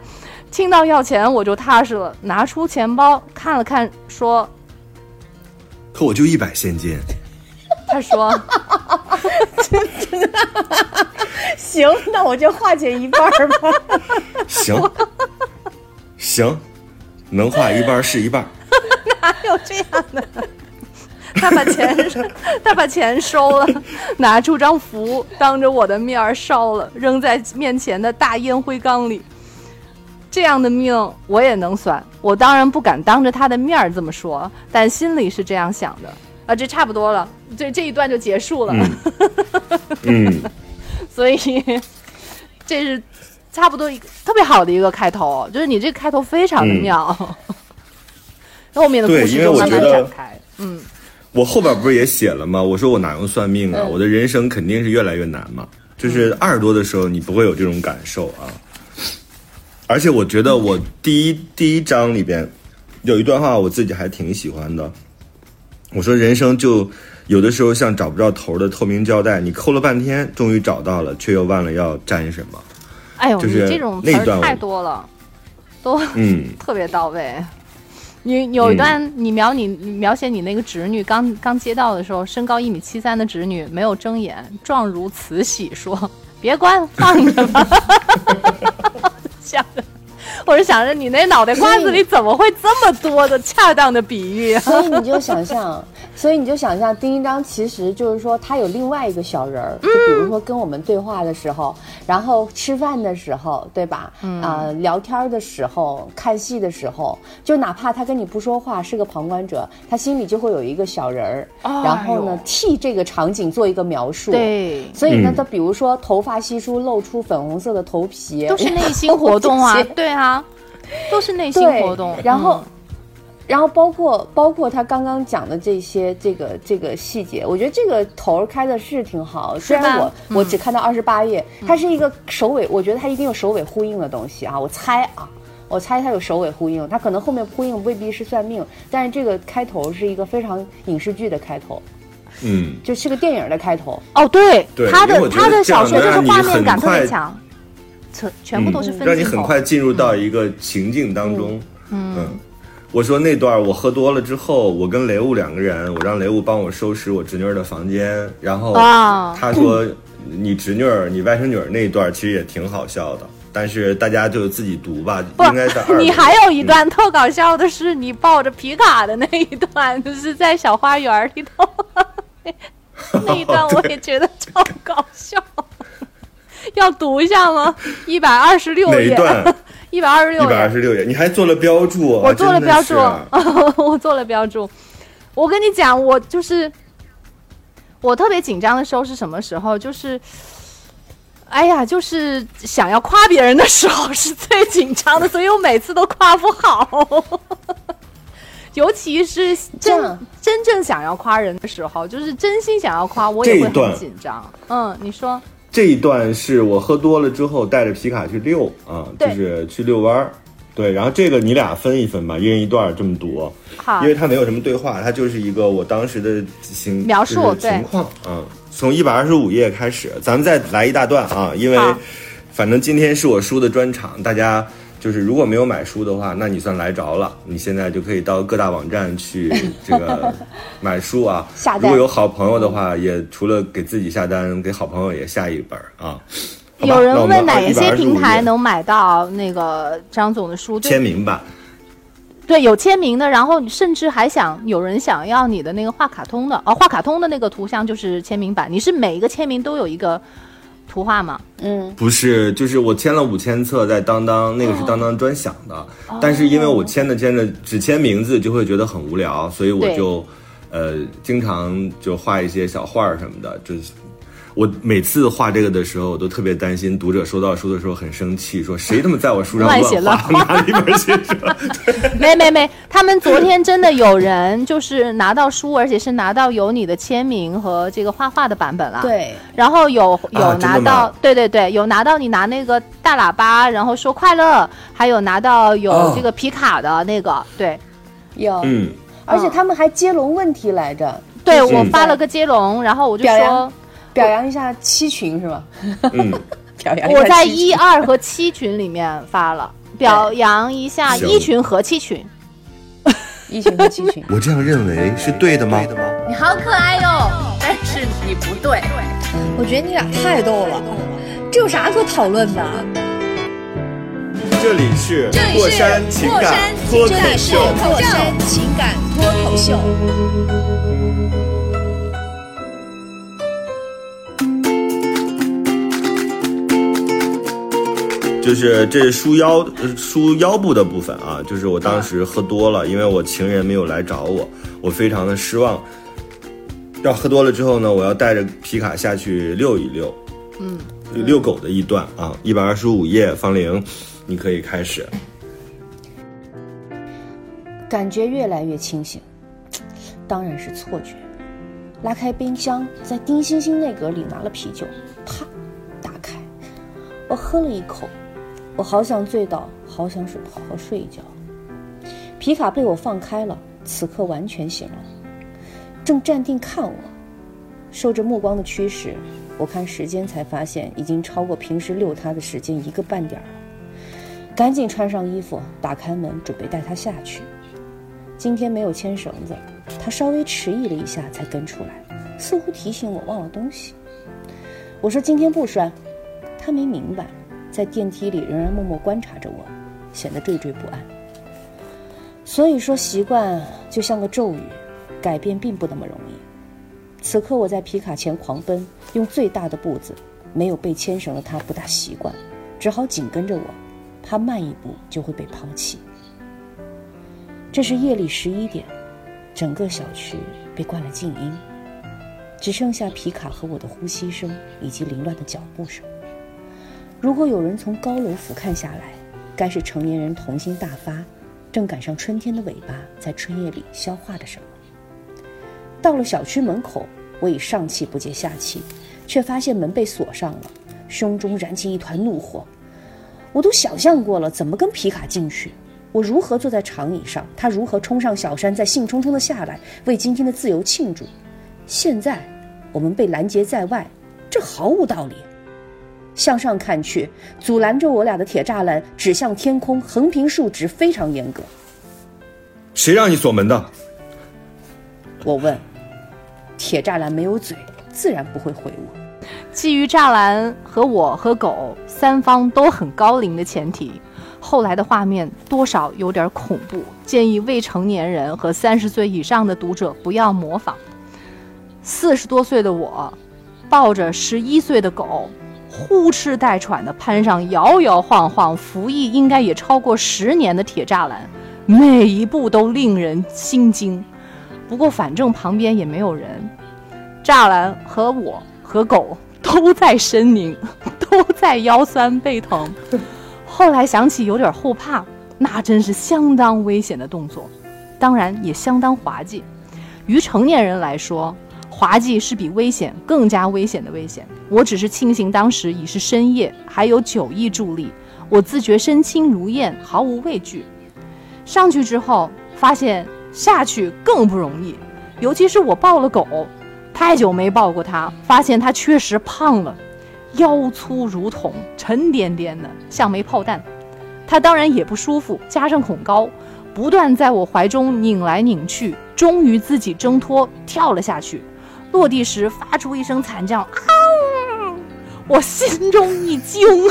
听到要钱我就踏实了，拿出钱包看了看，说可我就一百现金，：“他说 [laughs] 行，那我就化解一半儿吧。行，行，能化一半儿是一半儿。[laughs] 哪有这样的？他把钱他把钱收了，拿出张符，当着我的面儿烧了，扔在面前的大烟灰缸里。这样的命我也能算，我当然不敢当着他的面儿这么说，但心里是这样想的。啊，这差不多了，这这一段就结束了。嗯，[laughs] 所以这是差不多一个特别好的一个开头，就是你这个开头非常的妙，[laughs] 后面的故事就慢慢展开。嗯，我后边不是也写了吗？我说我哪用算命啊？嗯我的人生肯定是越来越难嘛。就是二十多的时候，你不会有这种感受啊。而且我觉得我第一第一章里边有一段话，我自己还挺喜欢的。我说人生就有的时候像找不着头的透明胶带，你抠了半天，终于找到了，却又忘了要粘什么。哎呦，就是你这种词儿太多了，都 [laughs] 嗯，特别到位。你有一段，你描你你描写你那个侄女刚刚接到的时候，身高一米七三的侄女没有睁眼，状如慈禧说：“别关，放着吧。” [laughs] 吓的，我是想着你那脑袋瓜子里怎么会这么多的恰当的比喻？[laughs] 所以你就想象，所以你就想象丁一章其实就是说他有另外一个小人儿，就比如说跟我们对话的时候，然后吃饭的时候，对吧？嗯啊、聊天的时候，看戏的时候，就哪怕他跟你不说话，是个旁观者，他心里就会有一个小人儿，然后呢替这个场景做一个描述。。对，所以呢嗯，他比如说头发稀疏，露出粉红色的头皮，都是内心 [laughs] 活动啊对啊，都是内心活动。然后嗯，然后包括包括他刚刚讲的这些这个这个细节，我觉得这个头儿开的是挺好。虽然我、嗯我只看到二十八页，它是一个首尾，我觉得它一定有首尾呼应的东西啊。我猜啊。我猜它有首尾呼应，它可能后面呼应未必是算命，但是这个开头是一个非常影视剧的开头，嗯，就是个电影的开头。哦，对，对他的他的小说就是画面感特别强，全全部都是分嗯让你很快进入到一个情境当中。嗯我说那段我喝多了之后，我跟雷物两个人，我让雷物帮我收拾我侄女儿的房间，然后啊他说你侄女儿、你外甥女儿那一段其实也挺好笑的，但是大家就自己读吧，不应该在二。你还有一段特搞笑的是，你抱着皮卡的那一段，就是在小花园里头，那一段我也觉得超搞笑。要读一下吗？一百二十六页，哪一段？[laughs] 一百二十六页，百二十六页，你还做了标注，我做了标注是，[laughs] 我做了标注。我跟你讲，我就是我特别紧张的时候是什么时候？就是，哎呀，就是想要夸别人的时候 [laughs] 是最紧张的，所以我每次都夸不好。尤其是真真正想要夸人的时候，就是真心想要夸，我也会很紧张。嗯，你说，这一段是我喝多了之后带着皮卡去遛啊，就是去遛弯儿。对，然后这个你俩分一分吧，一人一段儿这么读，好。因为它没有什么对话，它就是一个我当时的情描述就是情况啊。从一百二十五页开始，咱们再来一大段啊，因为反正今天是我书的专场，大家就是如果没有买书的话，那你算来着了。你现在就可以到各大网站去 [laughs] 这个买书啊。下单如果有好朋友的话，也除了给自己下单，给好朋友也下一本儿啊。有人问哪125些平台能买到那个张总的书？就签名版？对，有签名的，然后甚至还想有人想要你的那个画卡通的，哦，画卡通的那个图像就是签名版。你是每一个签名都有一个图画吗？嗯，不是，就是我签了五千册在当当，那个是当当专享的。哦但是因为我签着签着只签名字，就会觉得很无聊，所以我就，呃，经常就画一些小画儿什么的。就是我每次画这个的时候，我都特别担心读者收到书的时候很生气，说谁他妈在我书上乱写乱画，哪 [laughs] 里边写什么？没没没，他们昨天真的有人就是拿到书，而且是拿到有你的签名和这个画画的版本了。。对，然后有有拿到，吗对对对，有拿到你拿那个大喇叭，然后说快乐，还有拿到有哦。这个皮卡的那个，对。有，嗯，而且他们还接龙问题来着，对，我发了个接龙，然后我就说 [laughs] 表扬。一下七群是吧？嗯，[laughs] 表扬一下我在一二和七群里面发了，表扬一下一群和七群。一群和七群，[laughs] 我这样认为是对的吗？你好可爱哟、但是你不对。我觉得你俩太逗了，这有啥可讨论的？这里是过山情感脱口这里是秀。过山情感脱口秀。就是这是梳腰呃梳腰部的部分啊，就是我当时喝多了，因为我情人没有来找我，我非常的失望。要喝多了之后呢，我要带着皮卡下去遛一遛，嗯，遛狗的一段啊，一百二十五页，方玲，你可以开始。感觉越来越清醒，当然是错觉。拉开冰箱，在丁星星那格里拿了啤酒，啪，打开，我喝了一口，我好想醉倒，好想睡，好好睡一觉。皮卡被我放开了，此刻完全醒了，正站定看我。受着目光的驱使，我看时间才发现已经超过平时遛它的时间一个半点了。赶紧穿上衣服，打开门，准备带它下去。今天没有牵绳子，他稍微迟疑了一下才跟出来，似乎提醒我忘了东西。我说今天不拴，他没明白，在电梯里仍然默默观察着我，显得惴惴不安。所以说习惯就像个咒语，改变并不那么容易。此刻我在皮卡前狂奔，用最大的步子，没有被牵绳的他不大习惯，只好紧跟着我，怕慢一步就会被抛弃。这是夜里十一点，整个小区被关了静音，只剩下皮卡和我的呼吸声以及凌乱的脚步声。如果有人从高楼俯瞰下来，该是成年人童心大发，正赶上春天的尾巴在春夜里消化着什么。到了小区门口，我已上气不接下气，却发现门被锁上了，胸中燃起一团怒火。我都想象过了，怎么跟皮卡进去。我如何坐在长椅上，他如何冲上小山，再兴冲冲地下来，为今天的自由庆祝。现在我们被拦截在外，这毫无道理。向上看去，阻拦着我俩的铁栅栏指向天空，横平竖直，非常严格。谁让你锁门的？我问，铁栅栏没有嘴，自然不会回我。基于栅栏和我和狗三方都很高龄的前提，后来的画面多少有点恐怖，建议未成年人和三十岁以上的读者不要模仿。四十多岁的我，抱着十一岁的狗，呼哧带喘地攀上摇摇晃晃、服役应该也超过十年的铁栅栏，每一步都令人心惊。不过反正旁边也没有人，栅栏和我和狗都在呻吟，[laughs] 都在腰酸背疼。后来想起有点后怕，那真是相当危险的动作，当然也相当滑稽。于成年人来说，滑稽是比危险更加危险的危险。我只是庆幸当时已是深夜，还有酒意助力，我自觉身轻如燕，毫无畏惧。上去之后，发现下去更不容易，尤其是我抱了狗，太久没抱过它，发现它确实胖了，腰粗如桶，沉甸甸的，像枚炮弹。它当然也不舒服，加上恐高，不断在我怀中拧来拧去，终于自己挣脱跳了下去。落地时发出一声惨叫，啊！我心中一惊，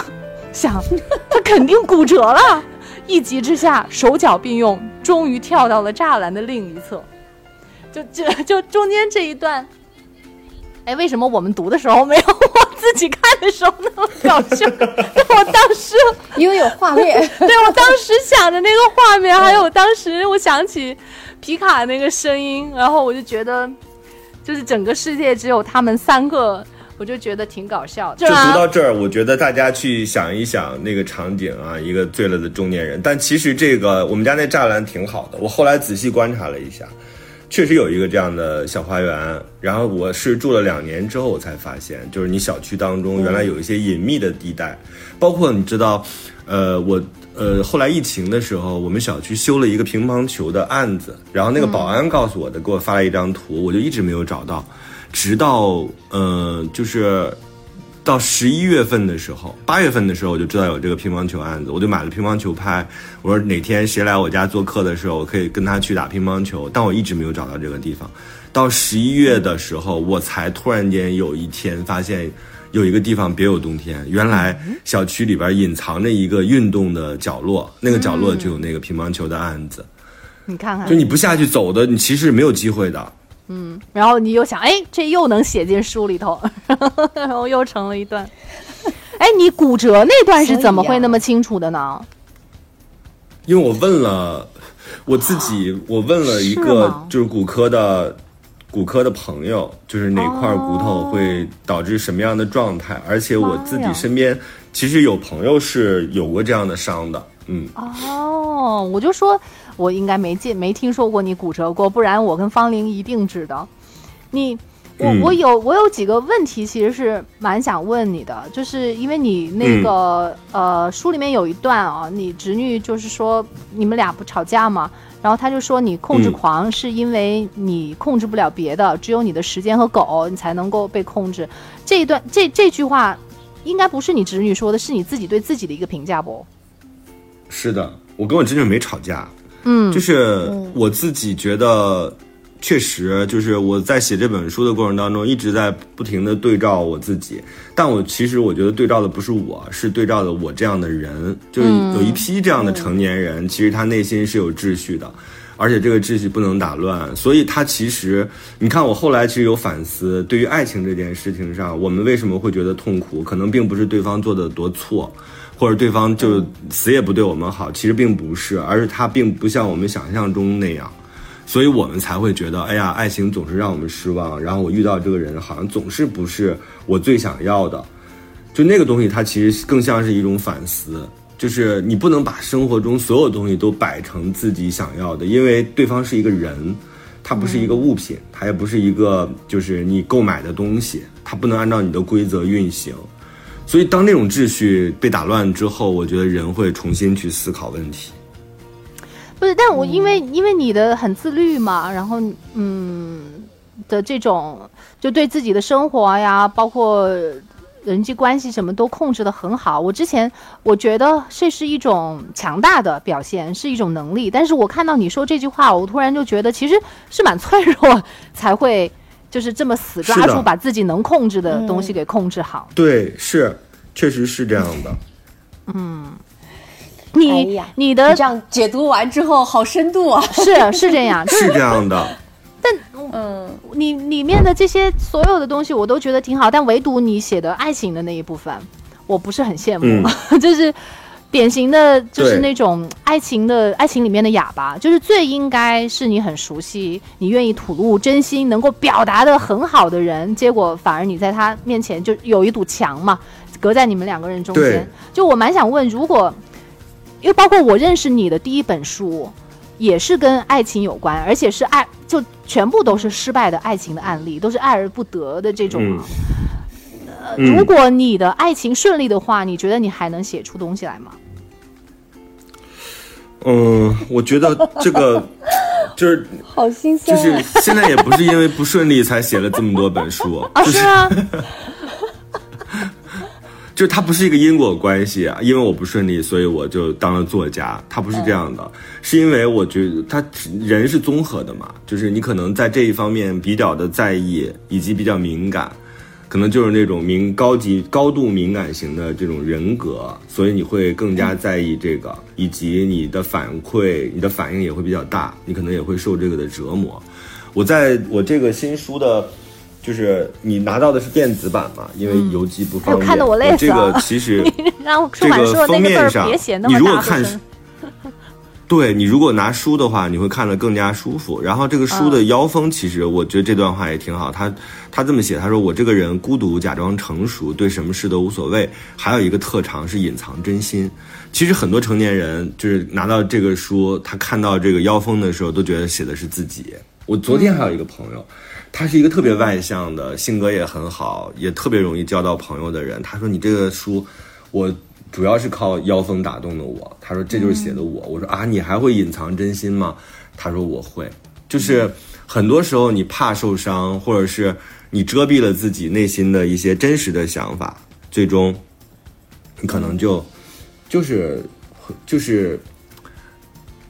想他肯定骨折了。一急之下，手脚并用，终于跳到了栅栏的另一侧。就就就中间这一段，哎，为什么我们读的时候没有我自己看的时候那么搞笑？[laughs] 我当时，因为有画面，对我当时想的那个画面，还有当时我想起皮卡那个声音，然后我就觉得，就是整个世界只有他们三个，我就觉得挺搞笑。就读到这儿，我觉得大家去想一想那个场景啊，一个醉了的中年人。但其实这个我们家那栅栏挺好的，我后来仔细观察了一下，确实有一个这样的小花园。然后我是住了两年之后，我才发现，就是你小区当中原来有一些隐秘的地带，包括你知道，呃，我呃后来疫情的时候，我们小区修了一个乒乓球的案子，然后那个保安告诉我的，给我发了一张图，我就一直没有找到。直到呃，就是到十一月份的时候，八月份的时候，我就知道有这个乒乓球案子，我就买了乒乓球拍。我说哪天谁来我家做客的时候，我可以跟他去打乒乓球。但我一直没有找到这个地方。到十一月的时候，我才突然间有一天发现，有一个地方别有洞天，原来小区里边隐藏着一个运动的角落，那个角落就有那个乒乓球的案子。你看看就，你不下去走的，你其实没有机会的。嗯然后你又想，哎，这又能写进书里头，[laughs] 然后又成了一段。哎，你骨折那段是怎么会那么清楚的呢？因为我问了我自己，我问了一个就是骨科的骨科的朋友，就是哪块骨头会导致什么样的状态，而且我自己身边其实有朋友是有过这样的伤的，嗯，哦，我就说，我应该没见没听说过你骨折过，不然我跟方玲一定知道。你，我、嗯我有我有几个问题，其实是蛮想问你的，就是因为你那个、呃书里面有一段啊，你侄女就是说你们俩不吵架吗，然后他就说你控制嗯狂是因为你控制不了别的，只有你的时间和狗你才能够被控制。这一段这这句话。应该不是你侄女说的，是你自己对自己的一个评价不？是的，我跟我侄女没吵架，嗯，就是我自己觉得，确实就是我在写这本书的过程当中，一直在不停的对照我自己，但我其实我觉得对照的不是我，是对照的我这样的人，就是有一批这样的成年人，其实他内心是有秩序的。而且这个秩序不能打乱，所以他其实，你看我后来其实有反思，对于爱情这件事情上，我们为什么会觉得痛苦？可能并不是对方做的多错，或者对方就死也不对我们好，其实并不是，而是他并不像我们想象中那样，所以我们才会觉得，哎呀，爱情总是让我们失望，然后我遇到这个人好像总是不是我最想要的，就那个东西，它其实更像是一种反思。就是你不能把生活中所有东西都摆成自己想要的，因为对方是一个人，他不是一个物品，他也不是一个就是你购买的东西，他不能按照你的规则运行。所以当那种秩序被打乱之后，我觉得人会重新去思考问题。不是，但我因为、因为你的很自律嘛，然后嗯的这种就对自己的生活呀，包括人际关系什么都控制的很好。我之前我觉得这是一种强大的表现，是一种能力。但是我看到你说这句话，我突然就觉得其实是蛮脆弱，才会就是这么死抓住把自己能控制的东西给控制好。对，是，确实是这样的。你、你的你这样解读完之后，好深度啊！[laughs] 是是这样，是是这样的，[laughs] 但嗯，你里面的这些所有的东西我都觉得挺好，但唯独你写的爱情的那一部分，我不是很羡慕，[laughs] 就是典型的就是那种爱情的爱情里面的哑巴，就是最应该是你很熟悉，你愿意吐露真心，能够表达的很好的人，结果反而你在他面前就有一堵墙嘛，隔在你们两个人中间。就我蛮想问，如果因为包括我认识你的第一本书。也是跟爱情有关，而且是爱，就全部都是失败的爱情的案例，都是爱而不得的这种啊。呃嗯如果你的爱情顺利的话，你觉得你还能写出东西来吗？嗯，我觉得这个 [laughs] 就是好心就酸、啊。是现在也不是因为不顺利才写了这么多本书，啊，就是吗？就是它不是一个因果关系啊，因为我不顺利，所以我就当了作家，它不是这样的，是因为我觉得他人是综合的嘛，就是你可能在这一方面比较的在意，以及比较敏感，可能就是那种敏高级高度敏感型的这种人格，所以你会更加在意这个，以及你的反馈、你的反应也会比较大，你可能也会受这个的折磨。我在我这个新书的。就是你拿到的是电子版嘛，因为邮寄不方便。哎看得我累死这个其实 [laughs] 让出这个版社那封个字儿面上别写那你么大如果看声。对你如果拿书的话，你会看得更加舒服。然后这个书的腰封，其实我觉得这段话也挺好。他他这么写，他说我这个人孤独，假装成熟，对什么事都无所谓。还有一个特长是隐藏真心。其实很多成年人就是拿到这个书，他看到这个腰封的时候，都觉得写的是自己。我昨天还有一个朋友，他是一个特别外向的，性格也很好，也特别容易交到朋友的人。他说你这个书，我。主要是靠妖风打动的我，他说这就是写的我。我说啊，你还会隐藏真心吗？他说我会，就是很多时候你怕受伤，或者是你遮蔽了自己内心的一些真实的想法，最终你可能就就是就是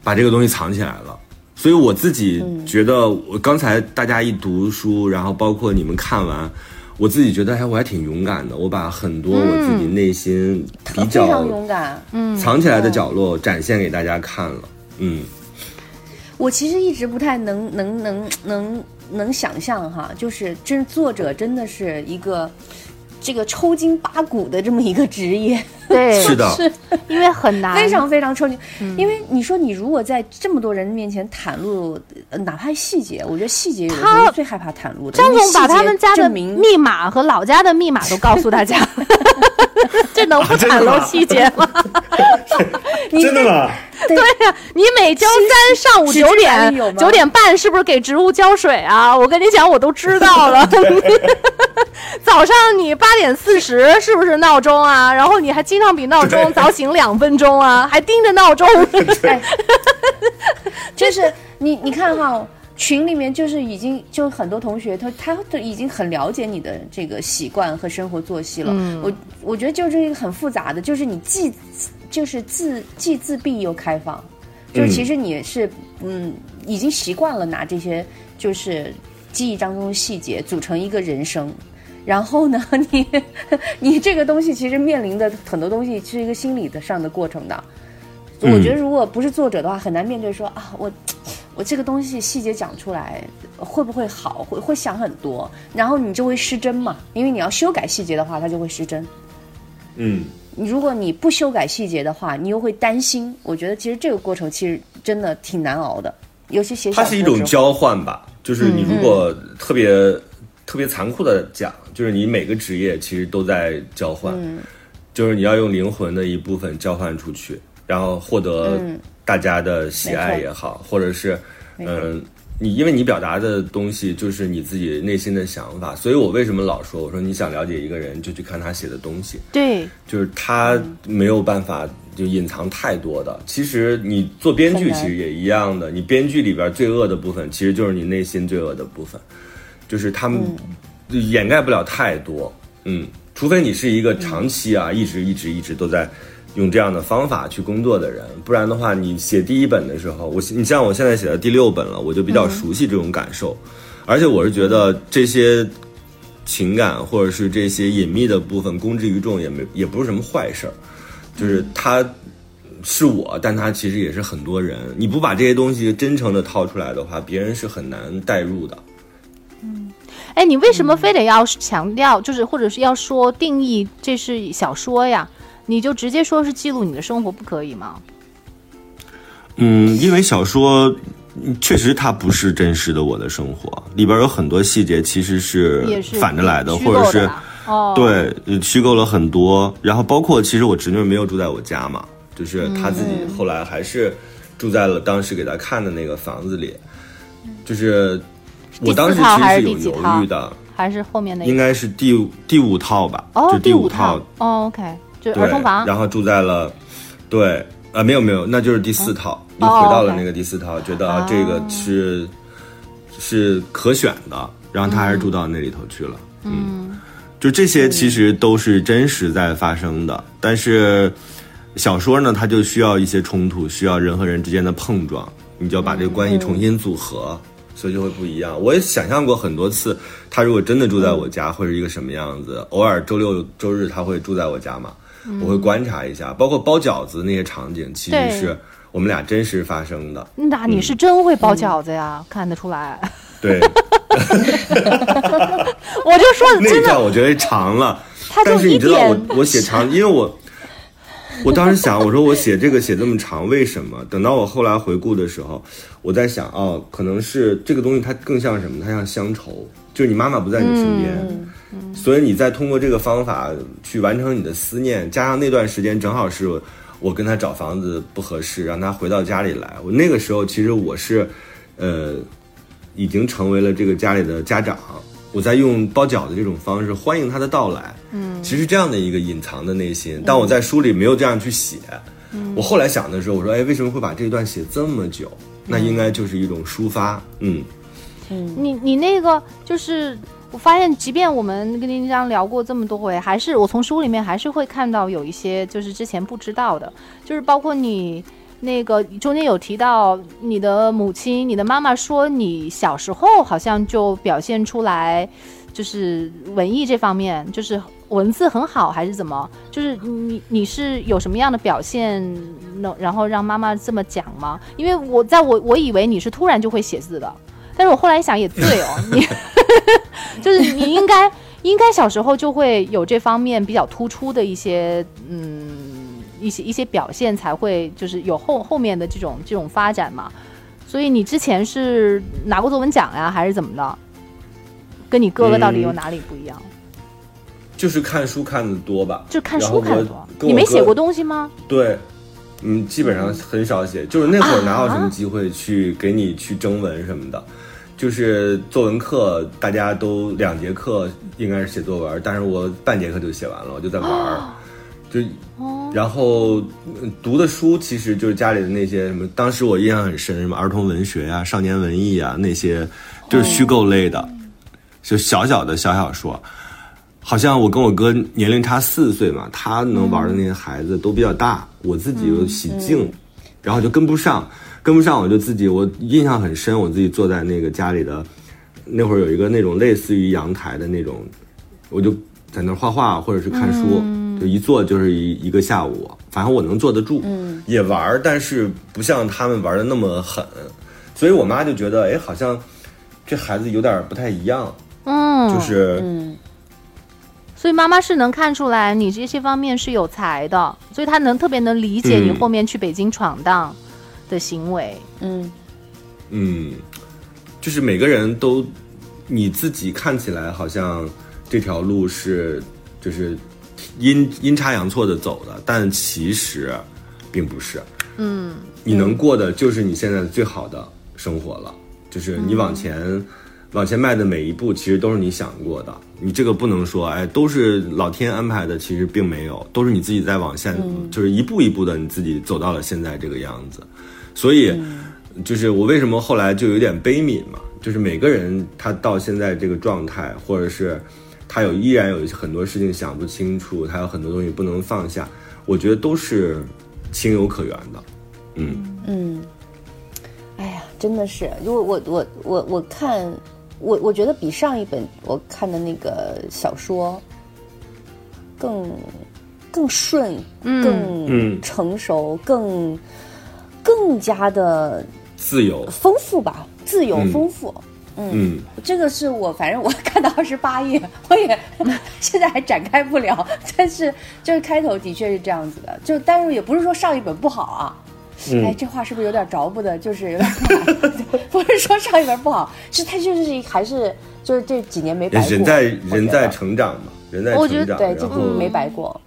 把这个东西藏起来了。所以我自己觉得，我刚才大家一读书，然后包括你们看完，我自己觉得，哎，我还挺勇敢的，我把很多我自己内心比非较常勇敢。嗯藏起来的角落展现给大家看了。嗯，我其实一直不太能能能能能想象哈，就是真作者真的是一个这个抽筋扒骨的这么一个职业，对，[laughs] 是的，因为很难，非常非常抽筋。因为你说你如果在这么多人面前袒露，呃哪怕细节，我觉得细节有的时他候最害怕袒露的。张总把他们家的密码和老家的密码都告诉大家，[laughs] [laughs] 这能不袒露细节吗？[laughs] 真的吗？对呀、你每周三上午九点九点半是不是给植物浇水啊？我跟你讲，我都知道了。[laughs] 早上你八点四十是不是闹钟啊？然后你还经常比闹钟早醒两分钟啊，还盯着闹钟。哎，就是你你看哈，群里面就是已经就很多同学他他都已经很了解你的这个习惯和生活作息了。嗯我我觉得就是一个很复杂的，就是你既就是自既自闭又开放，就是其实你是嗯已经习惯了拿这些就是记忆当中的细节组成一个人生。然后呢，[laughs] 你你这个东西其实面临的很多东西是一个心理的上的过程的。嗯我觉得如果不是作者的话，很难面对说啊，我我这个东西细节讲出来会不会好，会会想很多，然后你就会失真嘛，因为你要修改细节的话，它就会失真。嗯，你如果你不修改细节的话，你又会担心。我觉得其实这个过程其实真的挺难熬的，尤其写小它是一种交换吧，就是你如果特别、特别残酷的讲，就是你每个职业其实都在交换，就是你要用灵魂的一部分交换出去，然后获得大家的喜爱也好，或者是嗯。你因为你表达的东西就是你自己内心的想法，所以我为什么老说我说你想了解一个人就去看他写的东西，对，就是他没有办法就隐藏太多的。其实你做编剧其实也一样的，你编剧里边罪恶的部分其实就是你内心罪恶的部分，就是他们掩盖不了太多。嗯，除非你是一个长期啊，一直一直一直都在。用这样的方法去工作的人，不然的话，你写第一本的时候，我你像我现在写的第六本了，我就比较熟悉这种感受，而且我是觉得这些情感或者是这些隐秘的部分公之于众也没也不是什么坏事儿，就是他是我，但他其实也是很多人。你不把这些东西真诚的掏出来的话，别人是很难代入的。嗯哎，你为什么非得要强调，就是或者是要说定义这是小说呀？你就直接说是记录你的生活，不可以吗？嗯，因为小说嗯确实它不是真实的我的生活，里边有很多细节其实是反着来的，虚或者是对呃虚构了很多。然后包括其实我侄女没有住在我家嘛，就是她自己后来还是住在了当时给她看的那个房子里，就是我当时其实是有犹豫的，还是后面那应？该是第第五套吧，哦就，第五套。哦，OK，就儿童房。然后住在了，对，啊，没有没有，那就是第四套，又哦回到了那个第四套，觉得啊这个是是可选的，然后他还是住到那里头去了，嗯，就这些其实都是真实在发生的，但是小说呢，它就需要一些冲突，需要人和人之间的碰撞，你就要把这个关系重新组合。所以就会不一样。我也想象过很多次，他如果真的住在我家，会是一个什么样子。偶尔周六周日他会住在我家嘛，我会观察一下，包括包饺子那些场景，其实是我们俩真实发生的。那你是真会包饺子呀，看得出来。对，[laughs] 我就说那真的，一段我觉得长了，但是你知道我我写长，因为我我当时想，我说我写这个写这么长，为什么？等到我后来回顾的时候，我在想，哦，可能是这个东西它更像什么？它像乡愁，就是你妈妈不在你身边，所以你再通过这个方法去完成你的思念，加上那段时间正好是我我跟他找房子不合适，让他回到家里来。我那个时候其实我是，呃，已经成为了这个家里的家长。我在用包饺子这种方式欢迎他的到来，嗯，其实这样的一个隐藏的内心，但我在书里没有这样去写。我后来想的时候，我说，哎，为什么会把这段写这么久？那应该就是一种抒发，嗯，你你那个就是，我发现，即便我们跟林章聊过这么多回，还是我从书里面还是会看到有一些就是之前不知道的，就是包括你那个中间有提到你的母亲，你的妈妈说你小时候好像就表现出来，就是文艺这方面，就是文字很好还是怎么？就是你你是有什么样的表现，能然后让妈妈这么讲吗？因为我在我我以为你是突然就会写字的，但是我后来一想也对哦，[laughs] 你就是你应该应该小时候就会有这方面比较突出的一些嗯一些一些表现，才会就是有后后面的这种这种发展嘛。所以你之前是拿过作文奖呀，还是怎么的？跟你哥哥到底有哪里不一样？就是看书看的多吧，就看书看的多。你没写过东西吗？对，嗯，基本上很少写，就是那会儿哪有什么机会去给你去征文什么的，就是作文课大家都两节课应该是写作文，但是我半节课就写完了，我就在玩儿，就。然后嗯读的书其实就是家里的那些什么，当时我印象很深，什么儿童文学啊、少年文艺啊那些，就是虚构类的，就小小的小小说。好像我跟我哥年龄差四岁嘛，他能玩的那些孩子都比较大，我自己又喜静，然后就跟不上，跟不上我就自己，我印象很深，我自己坐在那个家里的，那会儿有一个那种类似于阳台的那种，我就在那儿画画或者是看书，就一坐就是一一个下午，反正我能坐得住，也玩儿，但是不像他们玩的那么狠，所以我妈就觉得，哎，好像这孩子有点不太一样，嗯，就是。嗯。所以妈妈是能看出来你这些方面是有才的，所以她能特别能理解你嗯。后面去北京闯荡的行为。嗯嗯，就是每个人都你自己看起来好像这条路是就是阴阴差阳错的走的，但其实并不是。嗯，你能过的就是你现在最好的生活了，就是你往前、嗯往前迈的每一步，其实都是你想过的。你这个不能说，哎，都是老天安排的，其实并没有，都是你自己在往下，就是一步一步的，你自己走到了现在这个样子。所以，就是我为什么后来就有点悲悯嘛，就是每个人他到现在这个状态，或者是他有依然有很多事情想不清楚，他有很多东西不能放下，我觉得都是情有可原的。嗯。嗯，哎呀，真的是，如果我我我我看，我我觉得比上一本我看的那个小说更更顺，嗯。更嗯。成熟，更更加的自由，丰富吧，自由嗯丰富。嗯这个是我，反正我看到二十八页，[laughs] 我也 [laughs] 现在还展开不了。但是就是开头的确是这样子的，就但是也不是说上一本不好啊。嗯哎，这话是不是有点着不得？就是有点 [laughs] 不是说上一本不好，是他就是还是就是这几年没白过。人在人在成长嘛，人在我觉得成长，对，这然后没白过。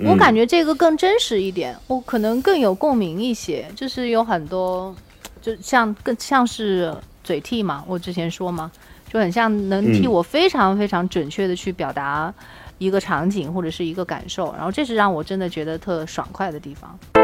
我感觉这个更真实一点，我可能更有共鸣一些，就是有很多，就像更像是嘴替嘛，我之前说嘛，就很像能替嗯我非常非常准确的去表达一个场景或者是一个感受，然后这是让我真的觉得特爽快的地方。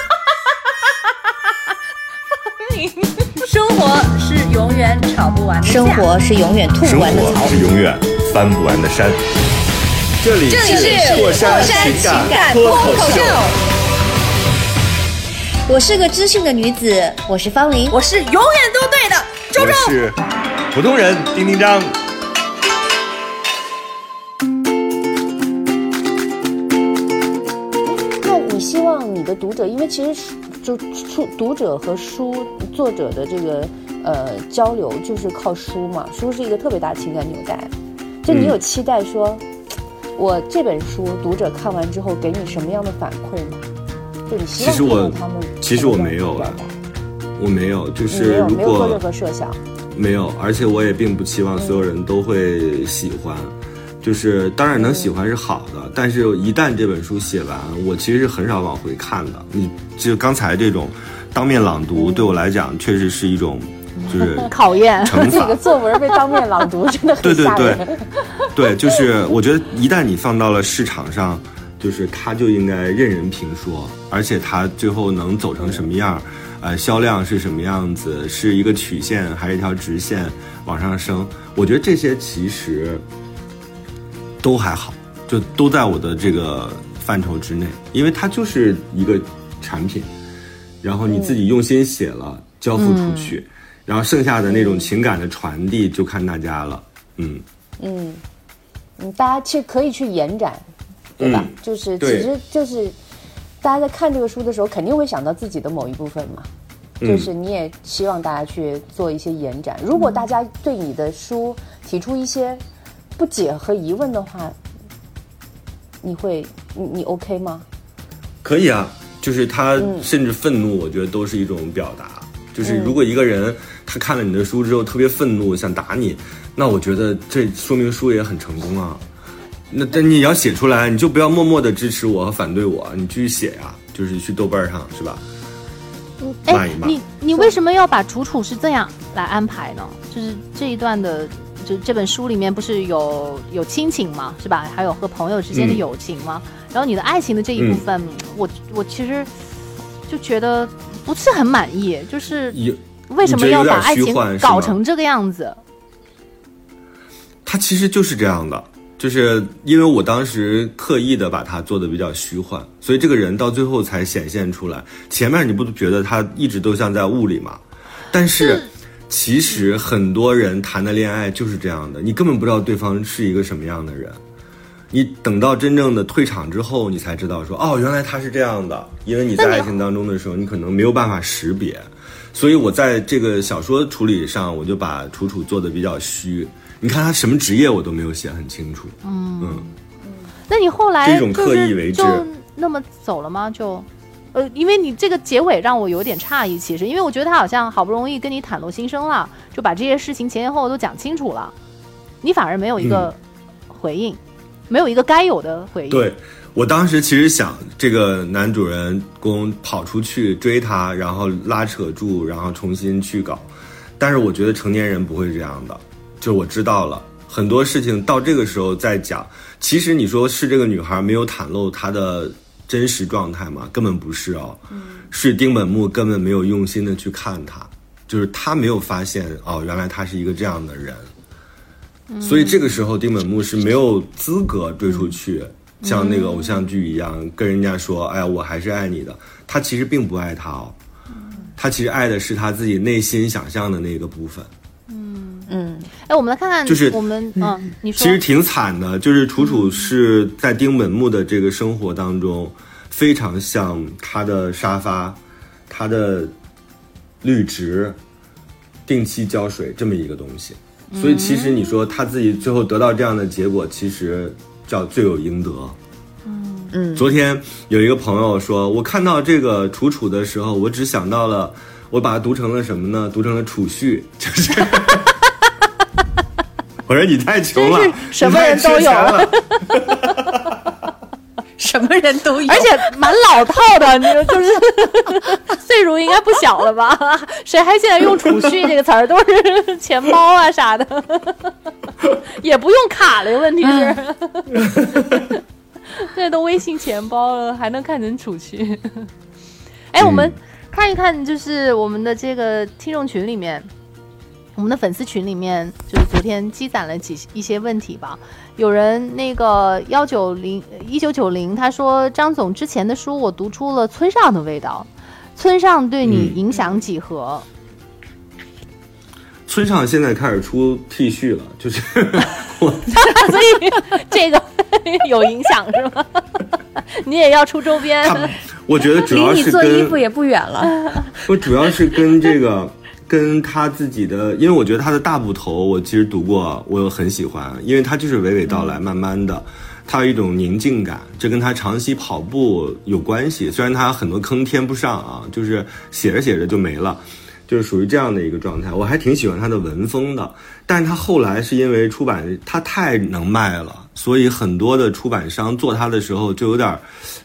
活是永远吵不完的架生活是永远吐生不完的草活。是永远翻不完的山。这里这里是过山情情感感脱口秀秀。，我是个知性的女子，我是方玲。我是永远都对的周我周。是普通人丁丁张。那你希望你的读者，因为其实书就出读者和书作者的这个呃交流就是靠书嘛，书是一个特别大的情感纽带。就你嗯有期待说，我这本书读者看完之后给你什么样的反馈吗？就你希望其实我看到他们其实我没有表了我没有，就是如有没有做任何设想。没有，而且我也并不期望所有人都会喜欢。就是当然能喜欢是好的，但是一旦这本书写完，我其实是很少往回看的。你就刚才这种当面朗读，对我来讲确实是一种就是 [laughs] 考验，惩罚这个。作文被当面朗读真的很对对对吓人。对，[laughs] 就是我觉得一旦你放到了市场上，就是它就应该任人评说，而且它最后能走成什么样，呃，销量是什么样子，是一个曲线还是一条直线往上升？我觉得这些其实都还好，就都在我的这个范畴之内，因为它就是一个产品，然后你自己用心写了，交付出去，然后剩下的那种情感的传递就看大家了。嗯嗯嗯，大家去可以去延展，对吧？嗯就是其实就是大家在看这个书的时候，肯定会想到自己的某一部分嘛。就是你也希望大家去做一些延展。如果大家对你的书提出一些不解和疑问的话，你会你你 OK 吗？可以啊，就是他甚至愤怒，我觉得都是一种表达。就是如果一个人他看了你的书之后特别愤怒，想打你，那我觉得这说明书也很成功啊。那但你要写出来，你就不要默默的支持我和反对我，你继续写呀、就是去豆瓣上是吧？骂哎一，骂你你为什么要把楚楚是这样来安排呢？就是这一段的，就这本书里面不是有有亲情嘛，是吧？还有和朋友之间的嗯友情嘛。然后你的爱情的这一部分，我我其实就觉得不是很满意，就是有为什么要把爱情搞成这个样子？它其实就是这样的，就是因为我当时刻意的把它做的比较虚幻，所以这个人到最后才显现出来。前面你不觉得他一直都像在雾里吗？但是其实很多人谈的恋爱就是这样的，你根本不知道对方是一个什么样的人。你等到真正的退场之后，你才知道说，哦，原来他是这样的。因为你在爱情当中的时候，你可能没有办法识别，所以我在这个小说处理上，我就把楚楚做的比较虚。你看他什么职业我都没有写很清楚。嗯那你后来这种刻意为之就那么走了吗？就，呃，因为你这个结尾让我有点诧异，其实，因为我觉得他好像好不容易跟你袒露心声了，就把这些事情前前后后都讲清楚了，你反而没有一个回应，没有一个该有的回应。，对我当时其实想，这个男主人公跑出去追她，然后拉扯住，然后重新去搞。但是我觉得成年人不会这样的，就我知道了很多事情到这个时候再讲。其实你说是这个女孩没有袒露她的真实状态吗？根本不是哦，是丁本木根本没有用心的去看他，就是他没有发现哦，原来他是一个这样的人。所以这个时候，丁本木是没有资格追出去，像那个偶像剧一样跟人家说：“哎呀，我还是爱你的。”他其实并不爱他哦，他其实爱的是他自己内心想象的那个部分。嗯，哎，我们来看看，就是我们，嗯，你说其，实挺惨的，就是楚楚是在丁本木的这个生活当中，非常像他的沙发、他的绿植，定期浇水这么一个东西。所以其实你说他自己最后得到这样的结果，其实叫罪有应得。嗯昨天有一个朋友说，我看到这个楚楚的时候，我只想到了，我把它读成了什么呢？读成了储蓄，就是。我说你太穷了真是，什么人都有。[laughs] 什么人都有，而且蛮老套的，你说就是 [laughs] 岁数应该不小了吧？谁还现在用储蓄这个词儿？都是钱包啊啥的，也不用卡了。问题是，现在都微信钱包了，还能看成储蓄？哎，我们看一看，就是我们的这个听众群里面。我们的粉丝群里面，就是昨天积攒了几一些问题吧。有人那个幺九零一九九零，他说张总之前的书我读出了村上的味道，村上对你嗯影响几何？村上现在开始出 T 恤了，就是我 [laughs] 所以这个 [laughs] 有影响是吗？[laughs] 你也要出周边？我觉得主离你要是跟做衣服也不远了。我主要是跟这个跟他自己的，因为我觉得他的大部头我其实读过，我很喜欢，因为他就是娓娓道来，慢慢的，他有一种宁静感，这跟他长期跑步有关系。虽然他很多坑填不上啊，就是写着写着就没了。就是属于这样的一个状态，我还挺喜欢他的文风的，但是他后来是因为出版他太能卖了，所以很多的出版商做他的时候就有点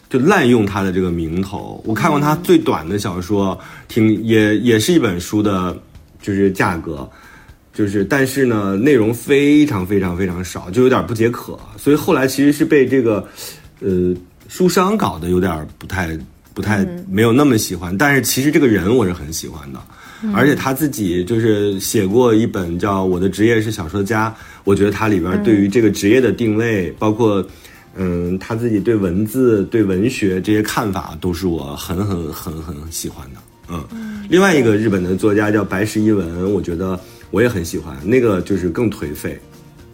就滥用他的这个名头。我看过他最短的小说，挺 [laughs] 也也是一本书的，就是价格，就是但是呢内容非常非常非常少，就有点不解渴。所以后来其实是被这个呃书商搞得有点不太不太没有那么喜欢，但是其实这个人我是很喜欢的，而且他自己就是写过一本叫《我的职业是小说家》，我觉得他里边对于这个职业的定位，包括嗯他自己对文字、对文学这些看法，都是我很很很很喜欢的。嗯，另外一个日本的作家叫白石一文，我觉得我也很喜欢，那个就是更颓废，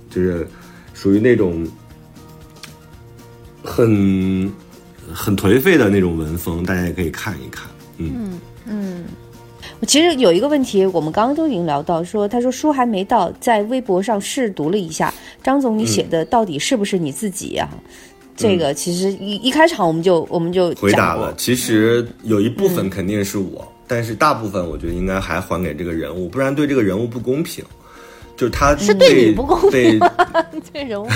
就是属于那种很很颓废的那种文风，大家也可以看一看。嗯嗯，其实有一个问题，我们刚刚都已经聊到，说他说书还没到，在微博上试读了一下，张总你写的到底是不是你自己呀、这个其实一一开场我们就我们就回答了。其实有一部分肯定是我，但是大部分我觉得应该还还给这个人物，不然对这个人物不公平。就是他是对你不公平被 [laughs] 这人物。[laughs]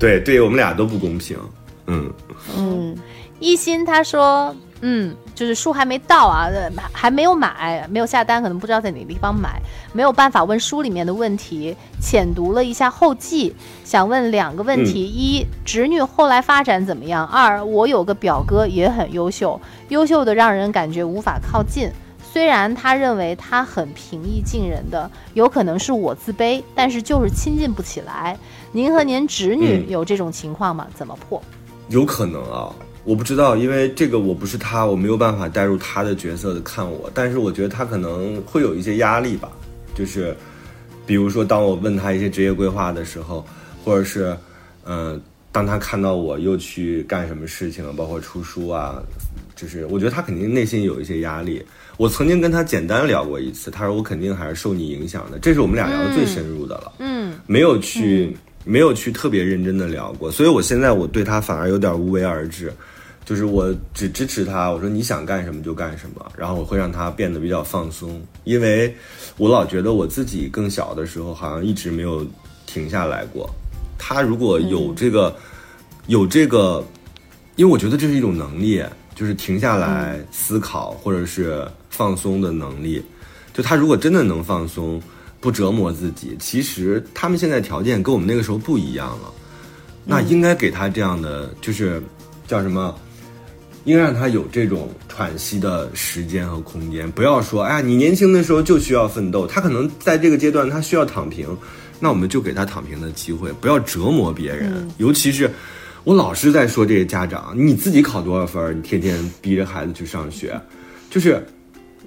对对我们俩都不公平。嗯，嗯，一心他说，嗯，就是书还没到啊，呃还没有买，没有下单，可能不知道在哪个地方买，没有办法问书里面的问题。浅读了一下后记，想问两个问题：一，侄女后来发展怎么样？二，我有个表哥也很优秀，优秀的让人感觉无法靠近。虽然他认为他很平易近人的，有可能是我自卑，但是就是亲近不起来。您和您侄女嗯有这种情况吗？怎么破？有可能啊，我不知道，因为这个我不是他，我没有办法带入他的角色的看我，但是我觉得他可能会有一些压力吧，就是比如说当我问他一些职业规划的时候，或者是嗯、呃当他看到我又去干什么事情了，包括出书啊，就是我觉得他肯定内心有一些压力。我曾经跟他简单聊过一次，他说我肯定还是受你影响的，这是我们俩聊的最深入的了。嗯。没有去、没有去特别认真的聊过，所以我现在我对他反而有点无为而治，就是我只支持他，我说你想干什么就干什么，然后我会让他变得比较放松，因为我老觉得我自己更小的时候好像一直没有停下来过。他如果有这个、有这个，因为我觉得这是一种能力，就是停下来思考或者是放松的能力。就他如果真的能放松，不折磨自己，其实他们现在条件跟我们那个时候不一样了。那应该给他这样的，就是叫什么？应该让他有这种喘息的时间和空间，不要说，哎呀，你年轻的时候就需要奋斗，他可能在这个阶段他需要躺平，那我们就给他躺平的机会，不要折磨别人，尤其是我老是在说这些家长，你自己考多少分，你天天逼着孩子去上学，就是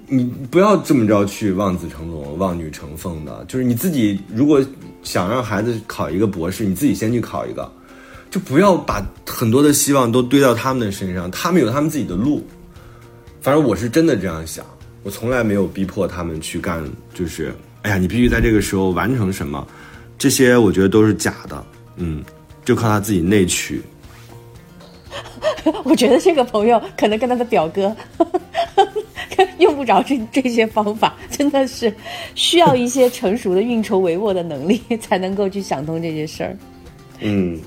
你不要这么着去望子成龙、望女成凤的，就是你自己如果想让孩子考一个博士，你自己先去考一个，就不要把很多的希望都堆到他们的身上，他们有他们自己的路。反正我是真的这样想，我从来没有逼迫他们去干，就是哎呀，你必须在这个时候完成什么，这些我觉得都是假的，嗯，就靠他自己内驱。[laughs] 我觉得这个朋友可能跟他的表哥 [laughs] 用不着这这些方法，真的是需要一些成熟的运筹帷幄的能力，才能够去想通这些事儿。嗯，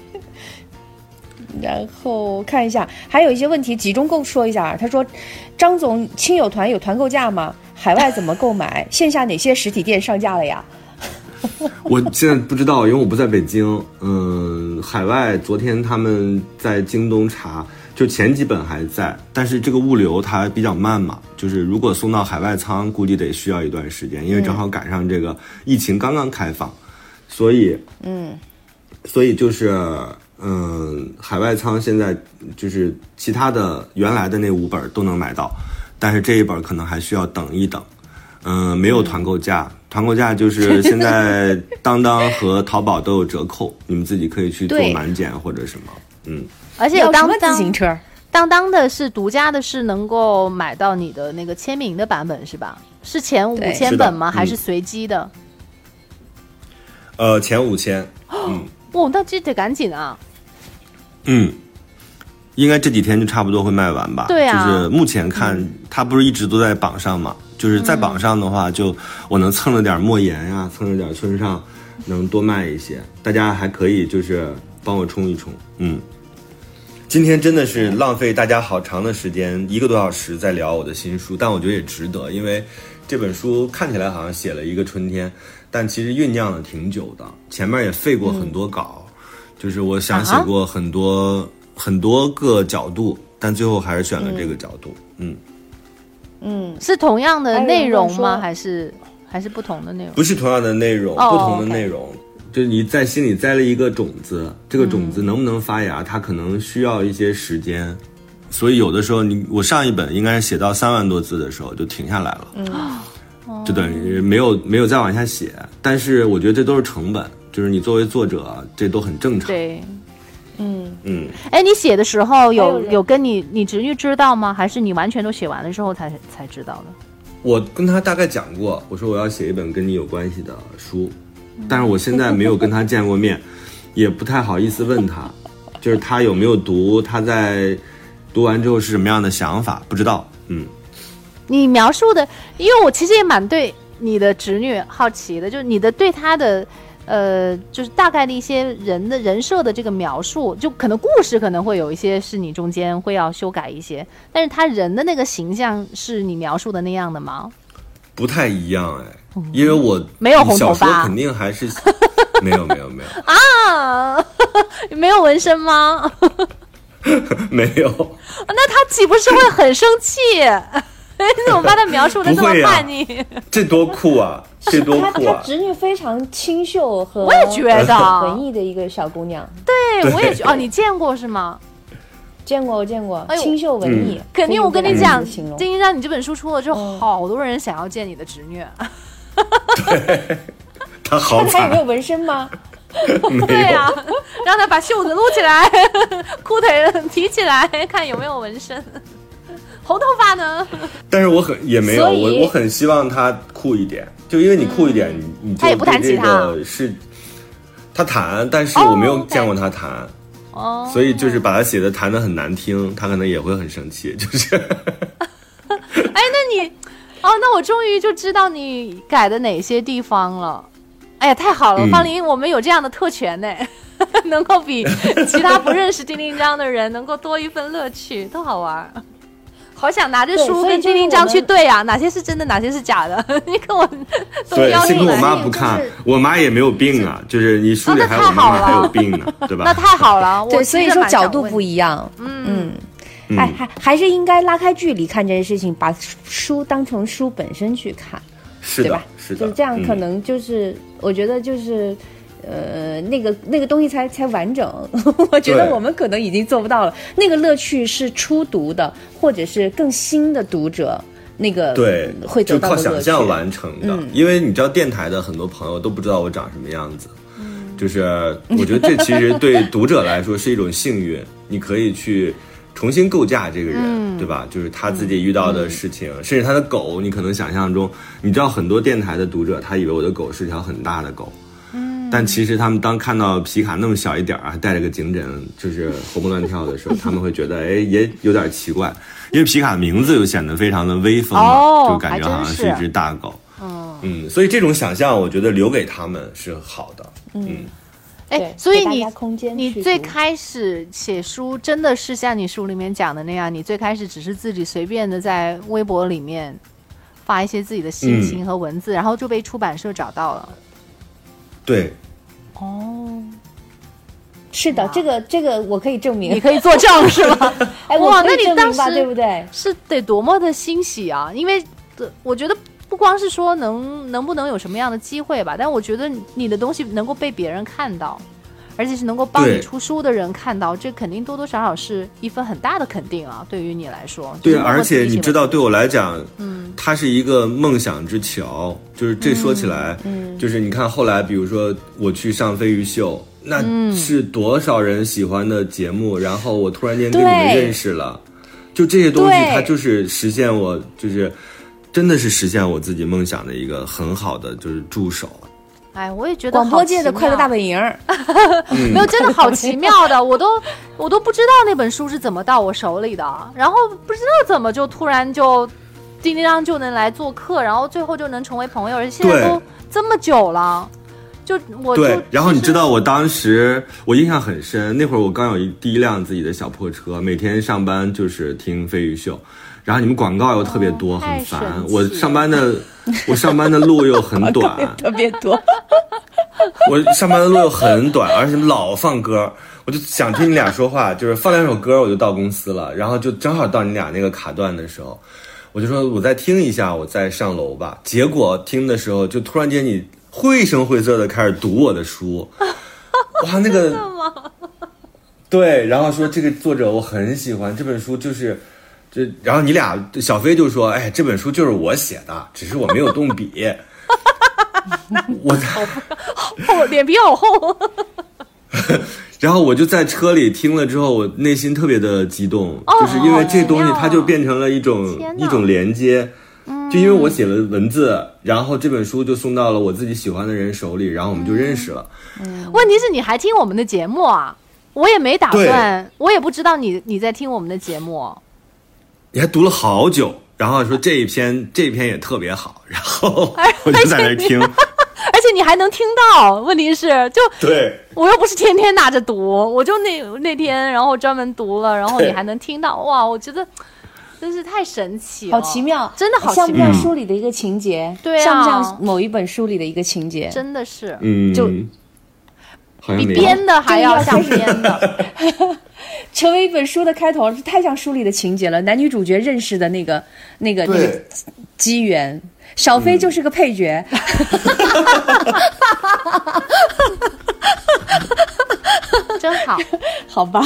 然后看一下，还有一些问题集中购说一下。他说，张总亲友团有团购价吗？海外怎么购买？线下哪些实体店上架了呀？[laughs] 我现在不知道，因为我不在北京。嗯，海外昨天他们在京东查，就前几本还在，但是这个物流它比较慢嘛，就是如果送到海外仓，估计得需要一段时间，因为正好赶上这个疫情刚刚开放，所以嗯，所以就是嗯，海外仓现在就是其他的原来的那五本都能买到，但是这一本可能还需要等一等。嗯，没有团购价，团购价就是现在当当和淘宝都有折扣，你们自己可以去做满减或者什么。嗯，而且有当当自行车？当当的是独家的，是能够买到你的那个签名的版本是吧？是前五千本吗？还嗯是随机的？呃，前五千，嗯哦，那这得赶紧啊！嗯，应该这几天就差不多会卖完吧？对啊就是目前看，它不是一直都在榜上嘛？就是在榜上的话，就我能蹭着点莫言呀、蹭着点村上，能多卖一些。大家还可以就是帮我冲一冲，嗯。今天真的是浪费大家好长的时间，一个多小时在聊我的新书，但我觉得也值得，因为这本书看起来好像写了一个春天，但其实酝酿了挺久的，前面也费过很多稿，就是我想写过很多、很多个角度，但最后还是选了这个角度。嗯，嗯，是同样的内容吗？还是还是不同的内容？不是同样的内容，哦不同的内容。就你在心里栽了一个种子，这个种子能不能发芽，它可能需要一些时间。所以有的时候你，我上一本应该是写到三万多字的时候就停下来了，嗯，就等于没有没有再往下写。但是我觉得这都是成本，就是你作为作者，这都很正常。对，嗯，嗯，哎，你写的时候有有跟你你侄女知道吗？还是你完全都写完了之后才才知道的？我跟他大概讲过，我说我要写一本跟你有关系的书，但是我现在没有跟他见过面，也不太好意思问他，就是他有没有读，他在读完之后是什么样的想法，不知道。嗯，你描述的，因为我其实也蛮对你的侄女好奇的，就是你的对她的，呃，就是大概的一些人的人设的这个描述，就可能故事可能会有一些是你中间会要修改一些，但是他人的那个形象是你描述的那样的吗？不太一样哎，因为我没有红头小说发肯定还是没有没有没有 [laughs] 啊，没有纹身吗？[laughs] 没有，那他岂不是会很生气？[laughs] 你怎么把他描述的这么叛逆？这多酷啊，[laughs] 这多酷啊！侄女非常清秀和我也觉得文艺的一个小姑娘，[laughs] 对，我也觉哦，你见过是吗？见过我见过哎，清秀文艺，肯定，我跟你讲，个词形容丁一章，你这本书出了之后，嗯好多人想要见你的侄女。他好惨，看她有没有纹身吗？对有。呀、让他把袖子撸起来，裤腿提起来，看有没有纹身。红头发呢？但是我很也没有，我我很希望他酷一点，就因为你酷一点，你你他也不弹吉他个是，他弹，但是我没有哦见过他弹，哦，所以就是把他写的弹的很难听，他可能也会很生气，[laughs] 就是哎，那你，哦，那我终于就知道你改的哪些地方了。哎呀，太好了，嗯方林，我们有这样的特权呢，[laughs] 能够比其他不认识丁丁章的人能够多一份乐趣，多好玩儿。好想拿着书跟丁丁章去对啊，哪些是真的，哪些是假的？[laughs] 你跟我都对，标定幸亏我，妈不看，我妈也没有病啊，就是你书还有我妈太好还有病呢，对吧？[laughs] 那太好了。我 [laughs] 对，所以说角度不一样。嗯，嗯，哎，还还是应该拉开距离看这件事情，把书当成书本身去看，是的对吧？，是的，就是这样，嗯可能就是、我觉得就是。呃，那个那个东西才才完整，[laughs] 我觉得我们可能已经做不到了。那个乐趣是初读的，或者是更新的读者，那个对，会就靠。想象完成的。嗯因为你知道电台的很多朋友都不知道我长什么样子，嗯就是 [laughs] 我觉得这其实对读者来说是一种幸运，你可以去。重新构架这个人，嗯对吧？就是他自己遇到的事情，甚至他的狗，你可能想象中，你知道很多电台的读者，他以为我的狗是条很大的狗，嗯，但其实他们当看到皮卡那么小一点儿，还带着个颈枕，就是活蹦乱跳的时候，他们会觉得，哎，也有点奇怪，因为皮卡的名字又显得非常的威风嘛，哦就感觉好像是。一只大狗，嗯。嗯，所以这种想象，我觉得留给他们是好的，嗯，哎所以你你最开始写书，真的是像你书里面讲的那样，你最开始只是自己随便的在微博里面发一些自己的心情和文字，然后就被出版社找到了。对，哦，是的，这个这个我可以证明。你可以作证是吗？[laughs] 哎，哇我可以那你当证明吧，时对不对？是得多么的欣喜啊！因为呃我觉得不光是说能能不能有什么样的机会吧，但我觉得你的东西能够被别人看到，而且是能够帮你出书的人看到，这肯定多多少少是一份很大的肯定啊！对于你来说，对，而且你知道，对我来讲，嗯，它是一个梦想之桥。就是这说起来，嗯就是你看后来，比如说我去上飞鱼秀，那嗯是多少人喜欢的节目，然后我突然间跟你们认识了，就这些东西，它就是实现我，就是真的是实现我自己梦想的一个很好的就是助手。哎，我也觉得广播界的快乐大本营 [laughs] 没有，真的好奇妙的，我都我都不知道那本书是怎么到我手里的，然后不知道怎么就突然就叮叮当就能来做客，然后最后就能成为朋友，而且现在都这么久了，就我就对，然后你知道我当时我印象很深，那会儿我刚有一第一辆自己的小破车，每天上班就是听飞鱼秀，然后你们广告又特别多，哦很烦我上班的我上班的路又很短，[laughs] 特别多。[laughs] 我上班的路又很短，而且老放歌，我就想听你俩说话，就是放两首歌我就到公司了，然后就正好到你俩那个卡段的时候，我就说我再听一下，我再上楼吧。结果听的时候，就突然间你绘声绘色的开始读我的书，[laughs] 哇，那个对，然后说这个作者我很喜欢这本书，就是。就然后你俩小飞就说：“哎，这本书就是我写的，只是我没有动笔。[laughs] ”我厚脸皮好厚。[laughs] 然后我就在车里听了之后，我内心特别的激动，哦就是因为这东西它就变成了一种一种连接。就因为我写了文字，然后这本书就送到了我自己喜欢的人手里，然后我们就认识了。问题是你还听我们的节目啊？我也没打算，我也不知道你你在听我们的节目。你还读了好久，然后说这一篇 [laughs] 这一篇也特别好，[laughs] 然后哎我就在那听。[laughs] 而且你还能听到，问题是就对，我又不是天天拿着读，我就那那天然后专门读了，然后你还能听到，哇，我觉得真是太神奇了，好奇妙，真的好像不像，书里的一个情节？对啊像不像某一本书里的一个情节？真的是。嗯，就比编的还要像编的，成为一本书的开头，这太像书里的情节了。男女主角认识的那个、那个、那个，机缘，小飞就是个配角。[laughs] 真好。[laughs] 好吧，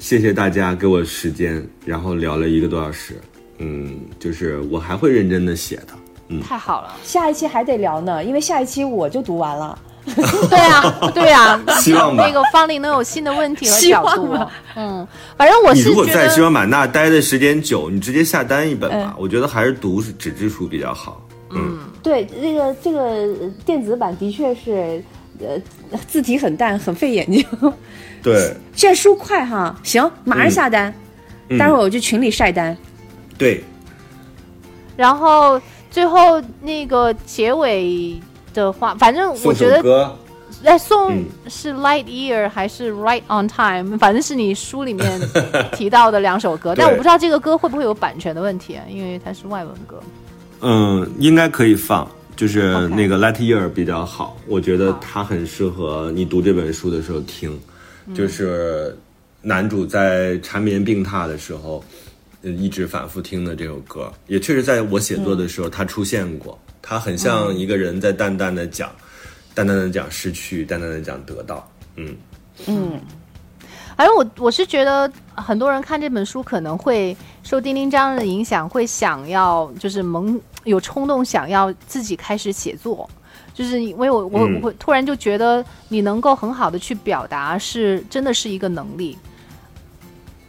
谢谢大家给我时间，然后聊了一个多小时。嗯，就是我还会认真的写的。嗯，太好了，下一期还得聊呢，因为下一期我就读完了。[laughs] 对啊，对啊，希望那个方玲能有新的问题和希角度望吧，嗯，反正我你如果是觉得，在西双版纳待的时间久，你直接下单一本吧。嗯。我觉得还是读纸质书比较好。嗯，对，这个这个呃电子版的确是，呃，字体很淡，很费眼睛。对。[laughs] 现在书快哈，行，马上下单，嗯。待会儿我去群里晒单。对，然后最后那个结尾的话，反正我觉得，歌。哎，送嗯是 Light Year 还是 Right on Time，反正是你书里面提到的两首歌，[laughs] 但我不知道这个歌会不会有版权的问题，啊因为它是外文歌。嗯，应该可以放。就是那个 Light Year 比较好，我觉得它很适合你读这本书的时候听。嗯就是男主在缠绵病榻的时候，呃一直反复听的这首歌，也确实在我写作的时候它出现过。它很像一个人在淡淡的讲，淡淡的讲失去，淡淡的讲得到。嗯，嗯，反正我我是觉得很多人看这本书可能会受丁丁章的影响，会想要就是萌有冲动想要自己开始写作，就是因为我我嗯。我会突然就觉得你能够很好的去表达是真的是一个能力，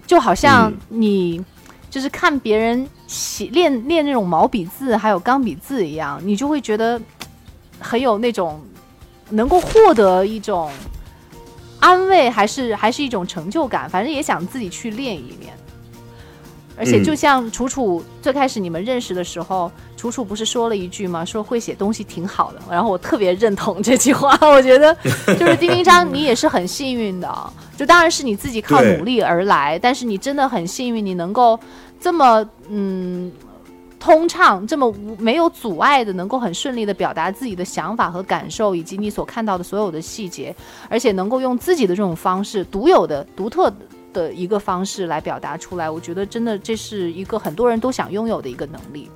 就好像嗯。你就是看别人写练练那种毛笔字还有钢笔字一样，你就会觉得很有那种能够获得一种。安慰还是还是一种成就感，反正也想自己去练一练。而且嗯就像楚楚最开始你们认识的时候，楚楚不是说了一句吗？说会写东西挺好的，然后我特别认同这句话。[laughs] 我觉得就是丁丁章，你也是很幸运的，就当然是你自己靠努力而来，但是你真的很幸运，你能够这么嗯通畅，这么无没有阻碍的，能够很顺利的表达自己的想法和感受，以及你所看到的所有的细节，而且能够用自己的这种方式，独有的、独特的一个方式来表达出来。我觉得真的这是一个很多人都想拥有的一个能力。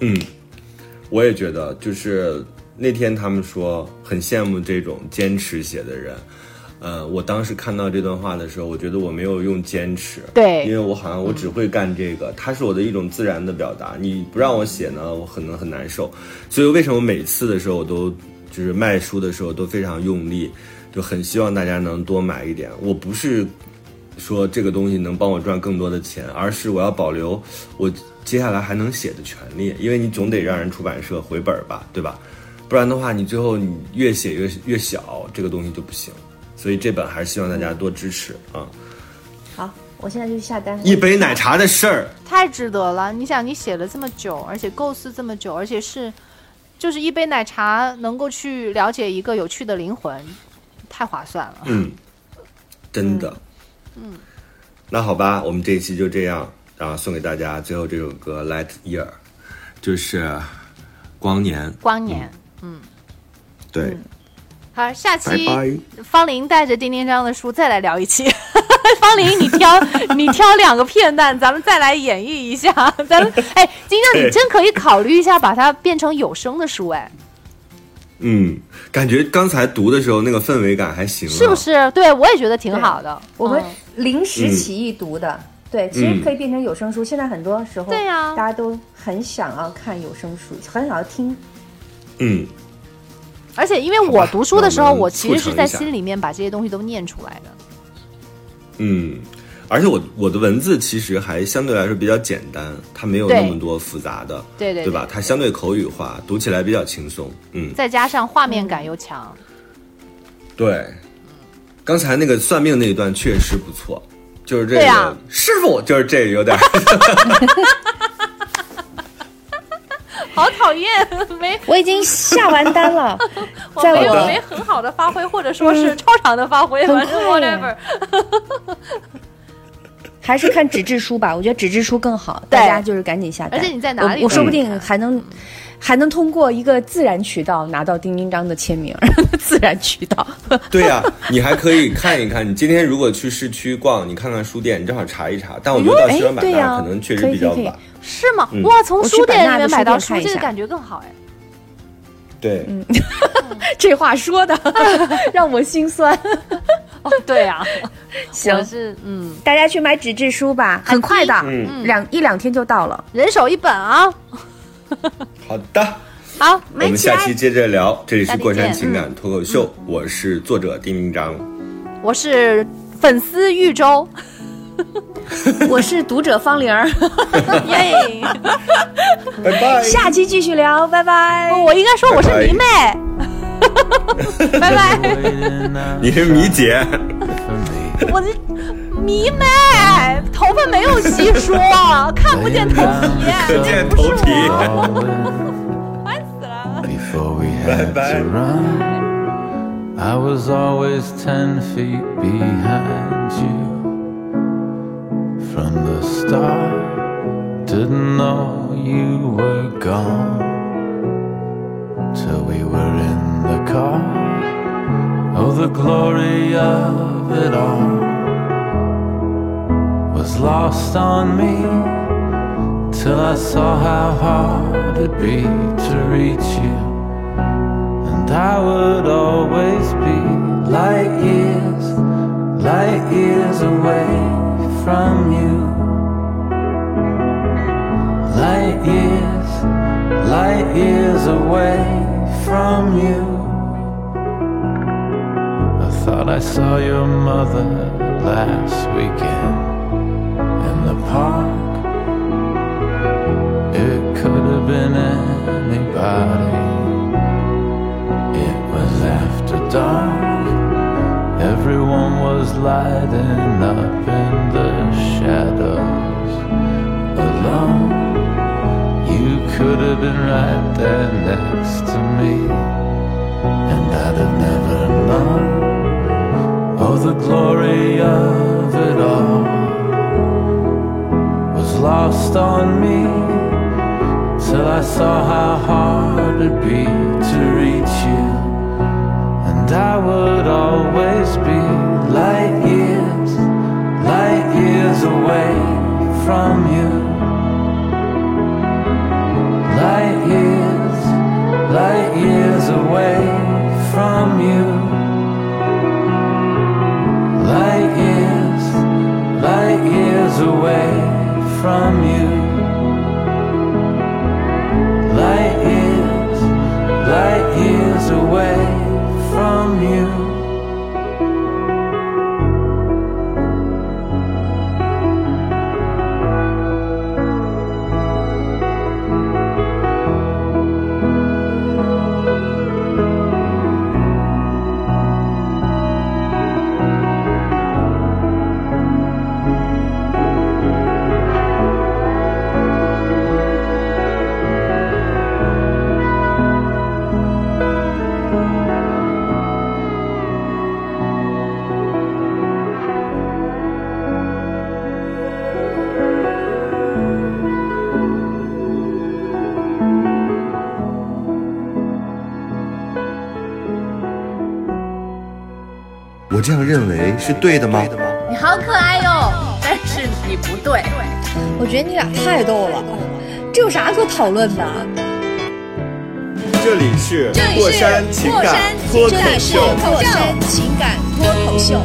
嗯，我也觉得，就是那天他们说很羡慕这种坚持写的人。呃，我当时看到这段话的时候，我觉得我没有用坚持，对因为我好像我只会干这个，它是我的一种自然的表达。你不让我写呢，我可能很难受。所以为什么每次的时候我都就是卖书的时候都非常用力，就很希望大家能多买一点。我不是说这个东西能帮我赚更多的钱，而是我要保留我接下来还能写的权利，因为你总得让人出版社回本儿吧，对吧？不然的话，你最后你越写越越小，这个东西就不行。所以这本还是希望大家多支持啊！好，我现在就去下单。一杯奶茶的事儿，太值得了！你想，你写了这么久，而且构思这么久，而且是就是一杯奶茶能够去了解一个有趣的灵魂，太划算了。嗯，真的，嗯，那好吧，我们这一期就这样，然后送给大家最后这首歌《Light Year》，就是光年，光年，嗯。对，好，下期方林带着丁丁章的书再来聊一期。[laughs] 方林，你挑 [laughs] 你挑两个片段，咱们再来演绎一下。咱们哎，丁章，你真可以考虑一下，把它变成有声的书，哎，嗯，感觉刚才读的时候那个氛围感还行啊，是不是？对我也觉得挺好的。我们嗯。临时起意读的，对，其实嗯可以变成有声书。现在很多时候，对呀大家都很想要看有声书，很想要听。嗯，而且因为我读书的时候，我我其实是在心里面把这些东西都念出来的。嗯，而且我我的文字其实还相对来说比较简单，它没有那么多复杂的，对对对吧？它相对口语化，读起来比较轻松。嗯，再加上画面感又强，对。刚才那个算命那一段确实不错，就是这个、啊师傅，就是这个有点儿 [laughs] 好讨厌，没我已经下完单了，[laughs] 我没有在我的没很好的发挥，或者说是超常的发挥，很反正快耶 whatever。[laughs] 还是看纸质书吧，我觉得纸质书更好，大家就是赶紧下单。而且你在哪里我我说不定还能。还能通过一个自然渠道拿到丁丁章的签名，[laughs] 自然渠道。[laughs] 对呀、你还可以看一看。你今天如果去市区逛，你看看书店，你正好查一查。但我觉得到西双版纳可能确实比较晚。是吗？嗯哇，从书店里版纳的书面买到书，这个感觉更好哎。对，[laughs] 这话说的让我心酸。哦，对啊，行是嗯，大家去买纸质书吧，很快的，嗯两一两天就到了。人手一本啊。[laughs] 好的。好，我们下期接着聊，这里是过山情感脱口秀，我是作者丁明章。我是粉丝玉州，[laughs] 我是读者方玲儿，[laughs] 耶。拜拜。下期继续聊，拜拜。我应该说我是迷妹。拜拜，你是迷姐，我的迷妹，头发没有稀疏，看不见头皮，可见头皮。烦死了。Before we had Bye-bye. to run, I was always ten feet behind you. From the start, didn't know you were gone. Till we were in the car. Oh, the glory of it all was lost on me till I saw how hard it'd be to reach you. And I would always be light years, light years away from you. Light years, light years away from you. I thought I saw your mother last weekend park. It could have been anybody. It was after dark. Everyone was lighting up in the shadows. Alone, you could have been right there next to me. And I'd have never known. Oh, the glory of it all lost on me till I saw how hard it'd be to reach you. And I would always be light years, light years away from you. Light years, light years away from you. Light years, light years away from you. 我这样认为是对的吗？你好可爱哟，但是你不对。我觉得你俩太逗了，这有啥可讨论的？这里是过山情感脱口这里是秀。过山情感脱口秀。